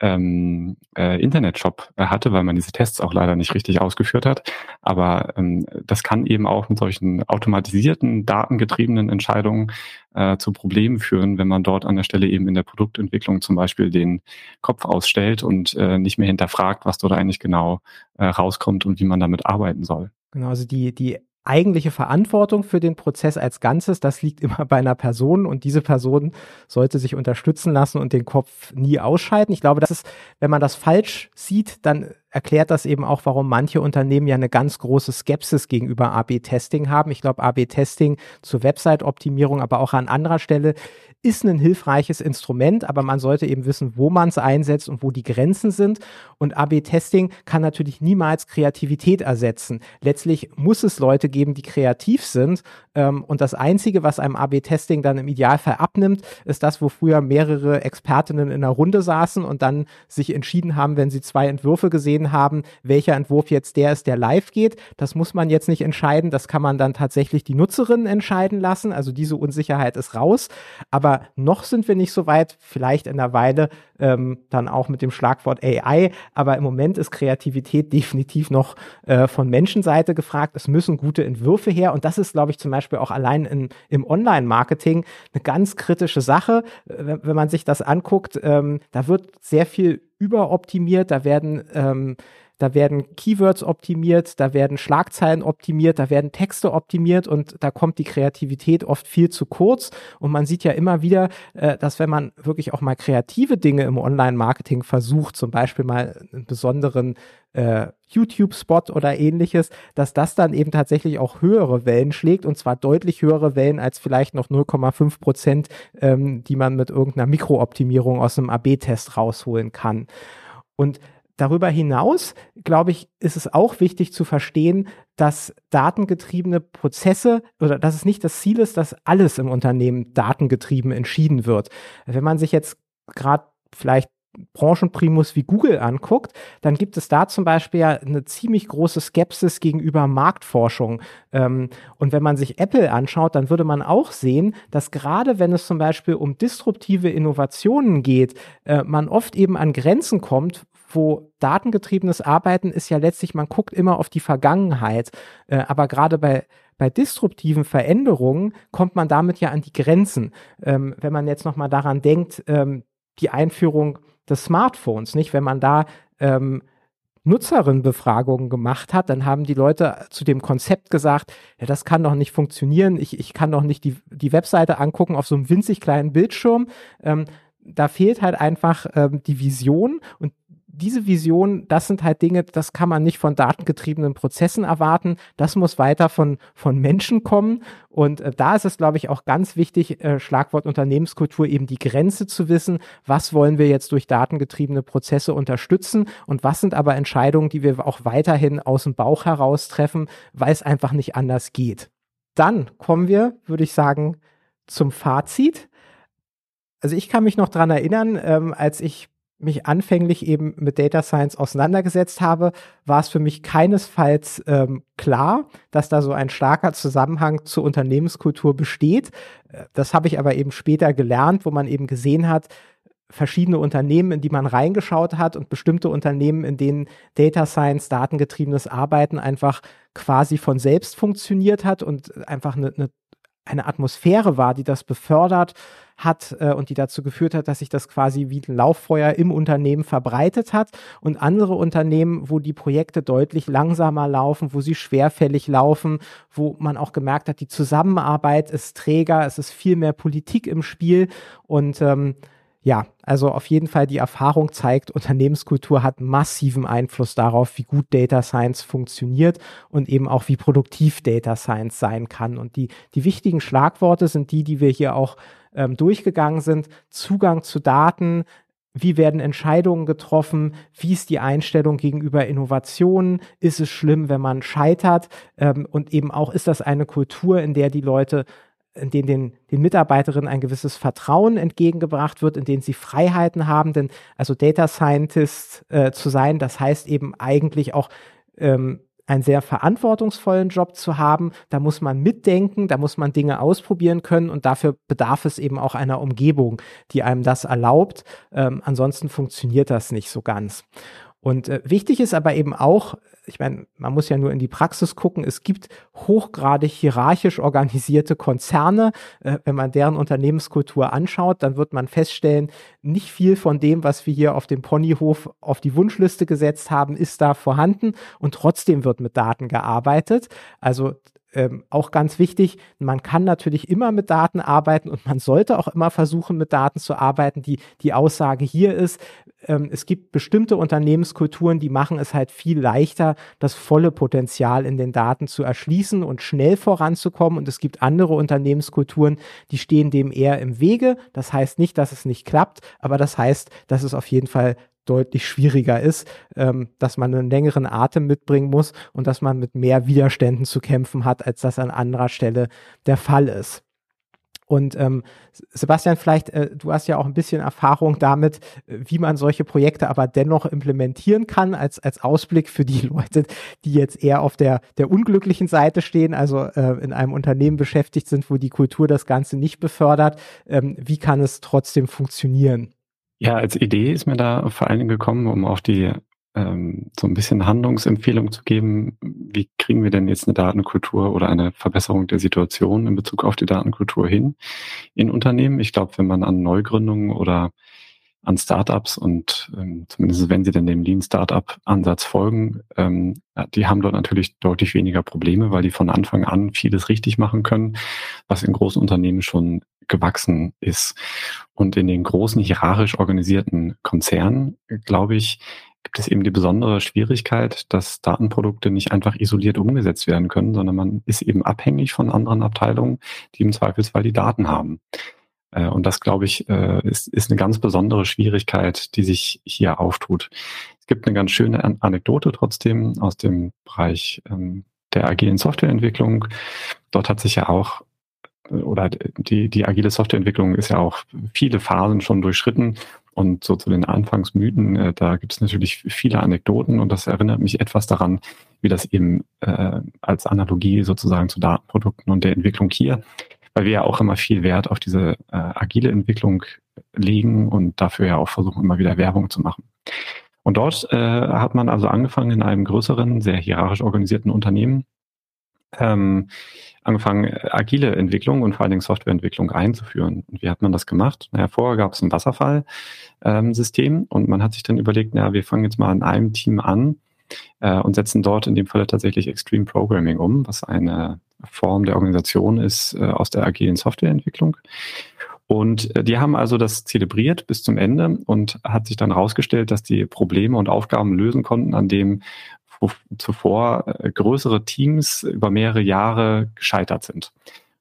ähm, äh, Internetshop hatte, weil man diese Tests auch leider nicht richtig ausgeführt hat. Aber ähm, das kann eben auch mit solchen automatisierten, datengetriebenen Entscheidungen äh, zu Problemen führen, wenn man dort an der Stelle eben in der Produktentwicklung zum Beispiel den Kopf ausstellt und äh, nicht mehr hinterfragt, was dort eigentlich genau äh, rauskommt und wie man damit arbeiten soll. Genau, also die, die eigentliche Verantwortung für den Prozess als Ganzes, das liegt immer bei einer Person und diese Person sollte sich unterstützen lassen und den Kopf nie ausschalten. Ich glaube, das ist, wenn man das falsch sieht, dann erklärt das eben auch, warum manche Unternehmen ja eine ganz große Skepsis gegenüber AB-Testing haben. Ich glaube, AB-Testing zur Website-Optimierung, aber auch an anderer Stelle ist ein hilfreiches Instrument, aber man sollte eben wissen, wo man es einsetzt und wo die Grenzen sind. Und AB-Testing kann natürlich niemals Kreativität ersetzen. Letztlich muss es Leute geben, die kreativ sind. Ähm, und das Einzige, was einem AB-Testing dann im Idealfall abnimmt, ist das, wo früher mehrere Expertinnen in einer Runde saßen und dann sich entschieden haben, wenn sie zwei Entwürfe gesehen haben, welcher Entwurf jetzt der ist, der live geht. Das muss man jetzt nicht entscheiden. Das kann man dann tatsächlich die Nutzerinnen entscheiden lassen. Also diese Unsicherheit ist raus. Aber noch sind wir nicht so weit, vielleicht in einer Weile ähm, dann auch mit dem Schlagwort AI, aber im Moment ist Kreativität definitiv noch äh, von Menschenseite gefragt. Es müssen gute Entwürfe her und das ist, glaube ich, zum Beispiel auch allein in, im Online-Marketing eine ganz kritische Sache, wenn, wenn man sich das anguckt. Ähm, da wird sehr viel überoptimiert, da werden ähm, da werden Keywords optimiert, da werden Schlagzeilen optimiert, da werden Texte optimiert und da kommt die Kreativität oft viel zu kurz. Und man sieht ja immer wieder, äh, dass wenn man wirklich auch mal kreative Dinge im Online-Marketing versucht, zum Beispiel mal einen besonderen äh, YouTube-Spot oder ähnliches, dass das dann eben tatsächlich auch höhere Wellen schlägt und zwar deutlich höhere Wellen als vielleicht noch 0,5 Prozent, ähm, die man mit irgendeiner Mikrooptimierung aus einem AB-Test rausholen kann. Und Darüber hinaus, glaube ich, ist es auch wichtig zu verstehen, dass datengetriebene Prozesse oder dass es nicht das Ziel ist, dass alles im Unternehmen datengetrieben entschieden wird. Wenn man sich jetzt gerade vielleicht Branchenprimus wie Google anguckt, dann gibt es da zum Beispiel ja eine ziemlich große Skepsis gegenüber Marktforschung. Ähm, und wenn man sich Apple anschaut, dann würde man auch sehen, dass gerade wenn es zum Beispiel um disruptive Innovationen geht, äh, man oft eben an Grenzen kommt, wo datengetriebenes Arbeiten ist ja letztlich, man guckt immer auf die Vergangenheit, äh, aber gerade bei bei disruptiven Veränderungen kommt man damit ja an die Grenzen. Ähm, wenn man jetzt nochmal daran denkt, ähm, die Einführung des Smartphones, nicht? Wenn man da ähm, Nutzerinnenbefragungen gemacht hat, dann haben die Leute zu dem Konzept gesagt, ja, das kann doch nicht funktionieren, ich, ich kann doch nicht die, die Webseite angucken auf so einem winzig kleinen Bildschirm. Ähm, da fehlt halt einfach ähm, die Vision und diese Vision, das sind halt Dinge, das kann man nicht von datengetriebenen Prozessen erwarten. Das muss weiter von, von Menschen kommen. Und äh, da ist es, glaube ich, auch ganz wichtig, äh, Schlagwort Unternehmenskultur, eben die Grenze zu wissen. Was wollen wir jetzt durch datengetriebene Prozesse unterstützen? Und was sind aber Entscheidungen, die wir auch weiterhin aus dem Bauch heraus treffen, weil es einfach nicht anders geht? Dann kommen wir, würde ich sagen, zum Fazit. Also ich kann mich noch dran erinnern, ähm, als ich mich anfänglich eben mit Data Science auseinandergesetzt habe, war es für mich keinesfalls ähm, klar, dass da so ein starker Zusammenhang zur Unternehmenskultur besteht. Äh, das habe ich aber eben später gelernt, wo man eben gesehen hat, verschiedene Unternehmen, in die man reingeschaut hat und bestimmte Unternehmen, in denen Data Science, datengetriebenes Arbeiten einfach quasi von selbst funktioniert hat und einfach eine, eine, eine Atmosphäre war, die das befördert hat äh, und die dazu geführt hat, dass sich das quasi wie ein Lauffeuer im Unternehmen verbreitet hat und andere Unternehmen, wo die Projekte deutlich langsamer laufen, wo sie schwerfällig laufen, wo man auch gemerkt hat, die Zusammenarbeit ist träger, es ist viel mehr Politik im Spiel und ähm, ja, also auf jeden Fall die Erfahrung zeigt, Unternehmenskultur hat massiven Einfluss darauf, wie gut Data Science funktioniert und eben auch wie produktiv Data Science sein kann. Und die, die wichtigen Schlagworte sind die, die wir hier auch ähm, durchgegangen sind. Zugang zu Daten, wie werden Entscheidungen getroffen? Wie ist die Einstellung gegenüber Innovationen? Ist es schlimm, wenn man scheitert? Ähm, und eben auch, ist das eine Kultur, in der die Leute in denen den, den Mitarbeiterinnen ein gewisses Vertrauen entgegengebracht wird, in denen sie Freiheiten haben. Denn also Data Scientist äh, zu sein, das heißt eben eigentlich auch ähm, einen sehr verantwortungsvollen Job zu haben. Da muss man mitdenken, da muss man Dinge ausprobieren können und dafür bedarf es eben auch einer Umgebung, die einem das erlaubt. Ähm, ansonsten funktioniert das nicht so ganz. Und äh, wichtig ist aber eben auch, ich meine, man muss ja nur in die Praxis gucken, es gibt hochgradig hierarchisch organisierte Konzerne. Äh, wenn man deren Unternehmenskultur anschaut, dann wird man feststellen, nicht viel von dem, was wir hier auf dem Ponyhof auf die Wunschliste gesetzt haben, ist da vorhanden und trotzdem wird mit Daten gearbeitet. Also ähm, auch ganz wichtig, man kann natürlich immer mit Daten arbeiten und man sollte auch immer versuchen, mit Daten zu arbeiten. Die, die Aussage hier ist, ähm, es gibt bestimmte Unternehmenskulturen, die machen es halt viel leichter, das volle Potenzial in den Daten zu erschließen und schnell voranzukommen. Und es gibt andere Unternehmenskulturen, die stehen dem eher im Wege. Das heißt nicht, dass es nicht klappt, aber das heißt, dass es auf jeden Fall deutlich schwieriger ist, ähm, dass man einen längeren Atem mitbringen muss und dass man mit mehr Widerständen zu kämpfen hat, als das an anderer Stelle der Fall ist. Und ähm, Sebastian, vielleicht, äh, du hast ja auch ein bisschen Erfahrung damit, wie man solche Projekte aber dennoch implementieren kann, als, als Ausblick für die Leute, die jetzt eher auf der, der unglücklichen Seite stehen, also äh, in einem Unternehmen beschäftigt sind, wo die Kultur das Ganze nicht befördert. Ähm, wie kann es trotzdem funktionieren? Ja, als Idee ist mir da vor allen Dingen gekommen, um auch die ähm, so ein bisschen Handlungsempfehlung zu geben, wie kriegen wir denn jetzt eine Datenkultur oder eine Verbesserung der Situation in Bezug auf die Datenkultur hin in Unternehmen. Ich glaube, wenn man an Neugründungen oder an Startups und ähm, zumindest wenn sie denn dem Lean Startup Ansatz folgen, ähm, die haben dort natürlich deutlich weniger Probleme, weil die von Anfang an vieles richtig machen können, was in großen Unternehmen schon gewachsen ist. Und in den großen hierarchisch organisierten Konzernen, glaube ich, gibt es eben die besondere Schwierigkeit, dass Datenprodukte nicht einfach isoliert umgesetzt werden können, sondern man ist eben abhängig von anderen Abteilungen, die im Zweifelsfall die Daten haben. Äh, und das, glaube ich, äh, ist, ist eine ganz besondere Schwierigkeit, die sich hier auftut. Es gibt eine ganz schöne Anekdote trotzdem aus dem Bereich ähm, der agilen Softwareentwicklung. Dort hat sich ja auch oder die, die agile Softwareentwicklung ist ja auch viele Phasen schon durchschritten. Und so zu den Anfangsmythen, äh, da gibt es natürlich viele Anekdoten und das erinnert mich etwas daran, wie das eben äh, als Analogie sozusagen zu Datenprodukten und der Entwicklung hier weil wir ja auch immer viel Wert auf diese äh, agile Entwicklung legen und dafür ja auch versuchen, immer wieder Werbung zu machen. Und dort äh, hat man also angefangen in einem größeren, sehr hierarchisch organisierten Unternehmen, ähm, angefangen, agile Entwicklung und vor allen Dingen Softwareentwicklung einzuführen. Und wie hat man das gemacht? Naja, vorher gab es ein Wasserfall-System ähm, und man hat sich dann überlegt, naja, wir fangen jetzt mal in einem Team an äh, und setzen dort in dem Falle tatsächlich Extreme Programming um, was eine Form der Organisation ist äh, aus der agilen Softwareentwicklung. Und äh, die haben also das zelebriert bis zum Ende und hat sich dann herausgestellt, dass die Probleme und Aufgaben lösen konnten, an dem zuvor äh, größere Teams über mehrere Jahre gescheitert sind.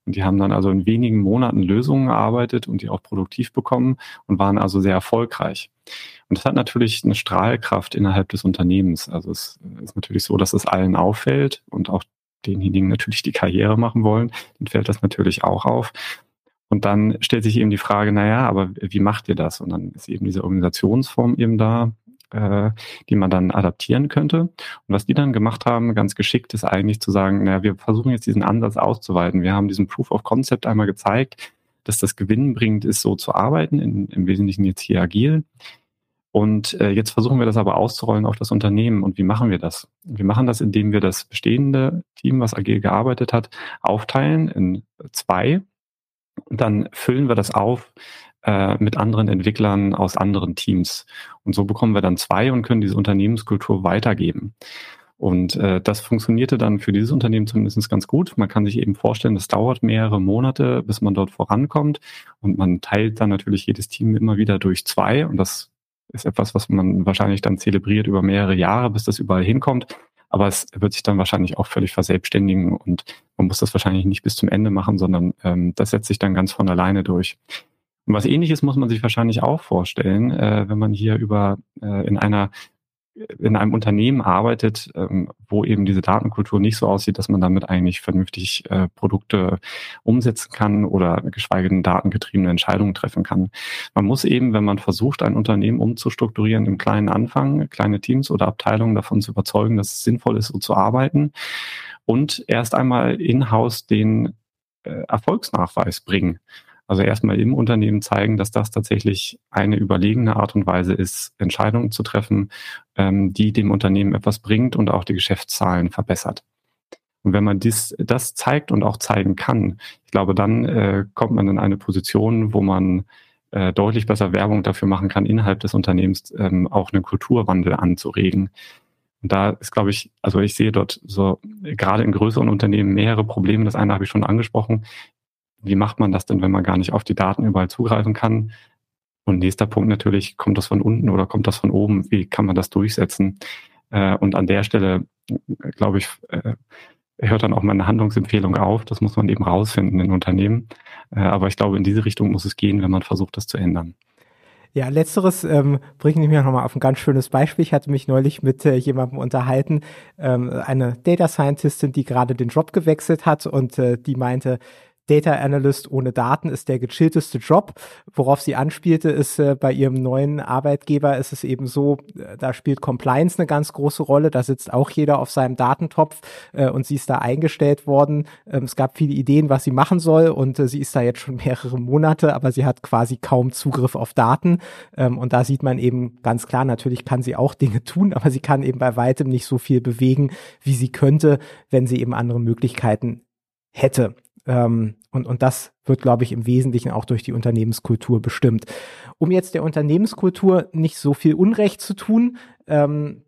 Und die haben dann also in wenigen Monaten Lösungen erarbeitet und die auch produktiv bekommen und waren also sehr erfolgreich. Und das hat natürlich eine Strahlkraft innerhalb des Unternehmens. Also es ist natürlich so, dass es allen auffällt und auch denjenigen natürlich die Karriere machen wollen, dann fällt das natürlich auch auf. Und dann stellt sich eben die Frage, naja, aber wie macht ihr das? Und dann ist eben diese Organisationsform eben da, äh, die man dann adaptieren könnte. Und was die dann gemacht haben, ganz geschickt, ist eigentlich zu sagen, naja, wir versuchen jetzt diesen Ansatz auszuweiten. Wir haben diesen Proof of Concept einmal gezeigt, dass das gewinnbringend ist, so zu arbeiten, in, im Wesentlichen jetzt hier agil. Und äh, jetzt versuchen wir das aber auszurollen auf das Unternehmen. Und wie machen wir das? Wir machen das, indem wir das bestehende Team, was agil gearbeitet hat, aufteilen in zwei. Und dann füllen wir das auf äh, mit anderen Entwicklern aus anderen Teams. Und so bekommen wir dann zwei und können diese Unternehmenskultur weitergeben. Und äh, das funktionierte dann für dieses Unternehmen zumindest ganz gut. Man kann sich eben vorstellen, das dauert mehrere Monate, bis man dort vorankommt. Und man teilt dann natürlich jedes Team immer wieder durch zwei. Und das ist etwas, was man wahrscheinlich dann zelebriert über mehrere Jahre, bis das überall hinkommt. Aber es wird sich dann wahrscheinlich auch völlig verselbstständigen und man muss das wahrscheinlich nicht bis zum Ende machen, sondern ähm, das setzt sich dann ganz von alleine durch. Und was ähnliches muss man sich wahrscheinlich auch vorstellen, äh, wenn man hier über äh, in einer in einem Unternehmen arbeitet, ähm, wo eben diese Datenkultur nicht so aussieht, dass man damit eigentlich vernünftig äh, Produkte umsetzen kann oder geschweige denn datengetriebene Entscheidungen treffen kann. Man muss eben, wenn man versucht, ein Unternehmen umzustrukturieren, im kleinen Anfang, kleine Teams oder Abteilungen davon zu überzeugen, dass es sinnvoll ist, so zu arbeiten und erst einmal in-house den äh, Erfolgsnachweis bringen. Also erstmal im Unternehmen zeigen, dass das tatsächlich eine überlegene Art und Weise ist, Entscheidungen zu treffen, ähm, die dem Unternehmen etwas bringt und auch die Geschäftszahlen verbessert. Und wenn man dies, das zeigt und auch zeigen kann, ich glaube, dann äh, kommt man in eine Position, wo man äh, deutlich besser Werbung dafür machen kann, innerhalb des Unternehmens ähm, auch einen Kulturwandel anzuregen. Und da ist, glaube ich, also ich sehe dort so gerade in größeren Unternehmen mehrere Probleme. Das eine habe ich schon angesprochen wie macht man das denn, wenn man gar nicht auf die Daten überall zugreifen kann? Und nächster Punkt natürlich, kommt das von unten oder kommt das von oben? Wie kann man das durchsetzen? Äh, und an der Stelle, glaube ich, äh, hört dann auch meine Handlungsempfehlung auf. Das muss man eben rausfinden in Unternehmen. Äh, aber ich glaube, in diese Richtung muss es gehen, wenn man versucht, das zu ändern. Ja, letzteres ähm, bringt mich nochmal auf ein ganz schönes Beispiel. Ich hatte mich neulich mit äh, jemandem unterhalten, ähm, eine Data Scientistin, die gerade den Job gewechselt hat und äh, die meinte, Data Analyst ohne Daten ist der gechillteste Job. Worauf sie anspielte, ist äh, bei ihrem neuen Arbeitgeber ist es eben so, äh, da spielt Compliance eine ganz große Rolle. Da sitzt auch jeder auf seinem Datentopf äh, und sie ist da eingestellt worden. Ähm, es gab viele Ideen, was sie machen soll und äh, sie ist da jetzt schon mehrere Monate, aber sie hat quasi kaum Zugriff auf Daten. Ähm, und da sieht man eben ganz klar, natürlich kann sie auch Dinge tun, aber sie kann eben bei weitem nicht so viel bewegen, wie sie könnte, wenn sie eben andere Möglichkeiten hätte. Ähm, und, und das wird, glaube ich, im Wesentlichen auch durch die Unternehmenskultur bestimmt. Um jetzt der Unternehmenskultur nicht so viel Unrecht zu tun, ähm,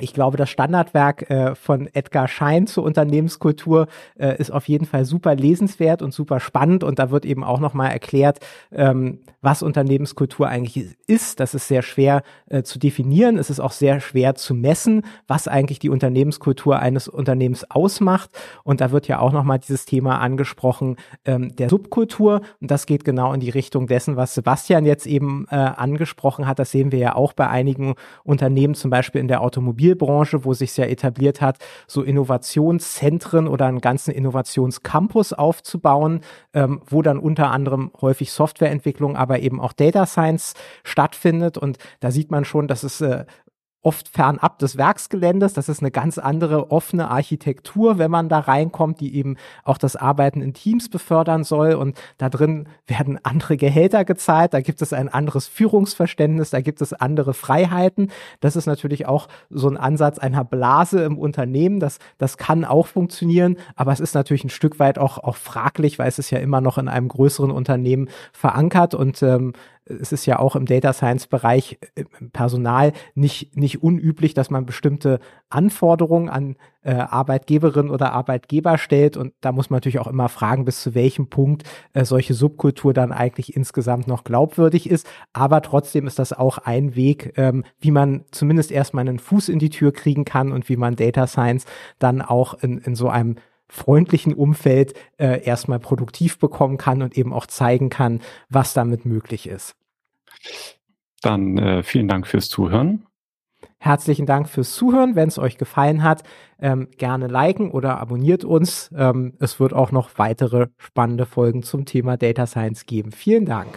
ich glaube, das Standardwerk äh, von Edgar Schein zur Unternehmenskultur äh, ist auf jeden Fall super lesenswert und super spannend und da wird eben auch nochmal erklärt, ähm, was Unternehmenskultur eigentlich ist. Das ist sehr schwer äh, zu definieren. Es ist auch sehr schwer zu messen, was eigentlich die Unternehmenskultur eines Unternehmens ausmacht. Und da wird ja auch nochmal dieses Thema angesprochen ähm, der Subkultur und das geht genau in die Richtung dessen, was Sebastian jetzt eben äh, angesprochen hat. Das sehen wir ja auch bei einigen Unternehmen, zum Beispiel in der Automobil Automobilbranche, wo sich ja etabliert hat, so Innovationszentren oder einen ganzen Innovationscampus aufzubauen, ähm, wo dann unter anderem häufig Softwareentwicklung, aber eben auch Data Science stattfindet. Und da sieht man schon, dass es äh, oft fernab des Werksgeländes. Das ist eine ganz andere offene Architektur, wenn man da reinkommt, die eben auch das Arbeiten in Teams befördern soll. Und da drin werden andere Gehälter gezahlt, da gibt es ein anderes Führungsverständnis, da gibt es andere Freiheiten. Das ist natürlich auch so ein Ansatz einer Blase im Unternehmen. Das, das kann auch funktionieren, aber es ist natürlich ein Stück weit auch, auch fraglich, weil es ist ja immer noch in einem größeren Unternehmen verankert und ähm, es ist ja auch im Data Science Bereich äh, Personal nicht, nicht unüblich, dass man bestimmte Anforderungen an äh, Arbeitgeberinnen oder Arbeitgeber stellt. Und da muss man natürlich auch immer fragen, bis zu welchem Punkt äh, solche Subkultur dann eigentlich insgesamt noch glaubwürdig ist. Aber trotzdem ist das auch ein Weg, ähm, wie man zumindest erstmal einen Fuß in die Tür kriegen kann und wie man Data Science dann auch in, in so einem freundlichen Umfeld äh, erstmal produktiv bekommen kann und eben auch zeigen kann, was damit möglich ist. Dann äh, vielen Dank fürs Zuhören. Herzlichen Dank fürs Zuhören. Wenn es euch gefallen hat, ähm, gerne liken oder abonniert uns. Ähm, es wird auch noch weitere spannende Folgen zum Thema Data Science geben. Vielen Dank.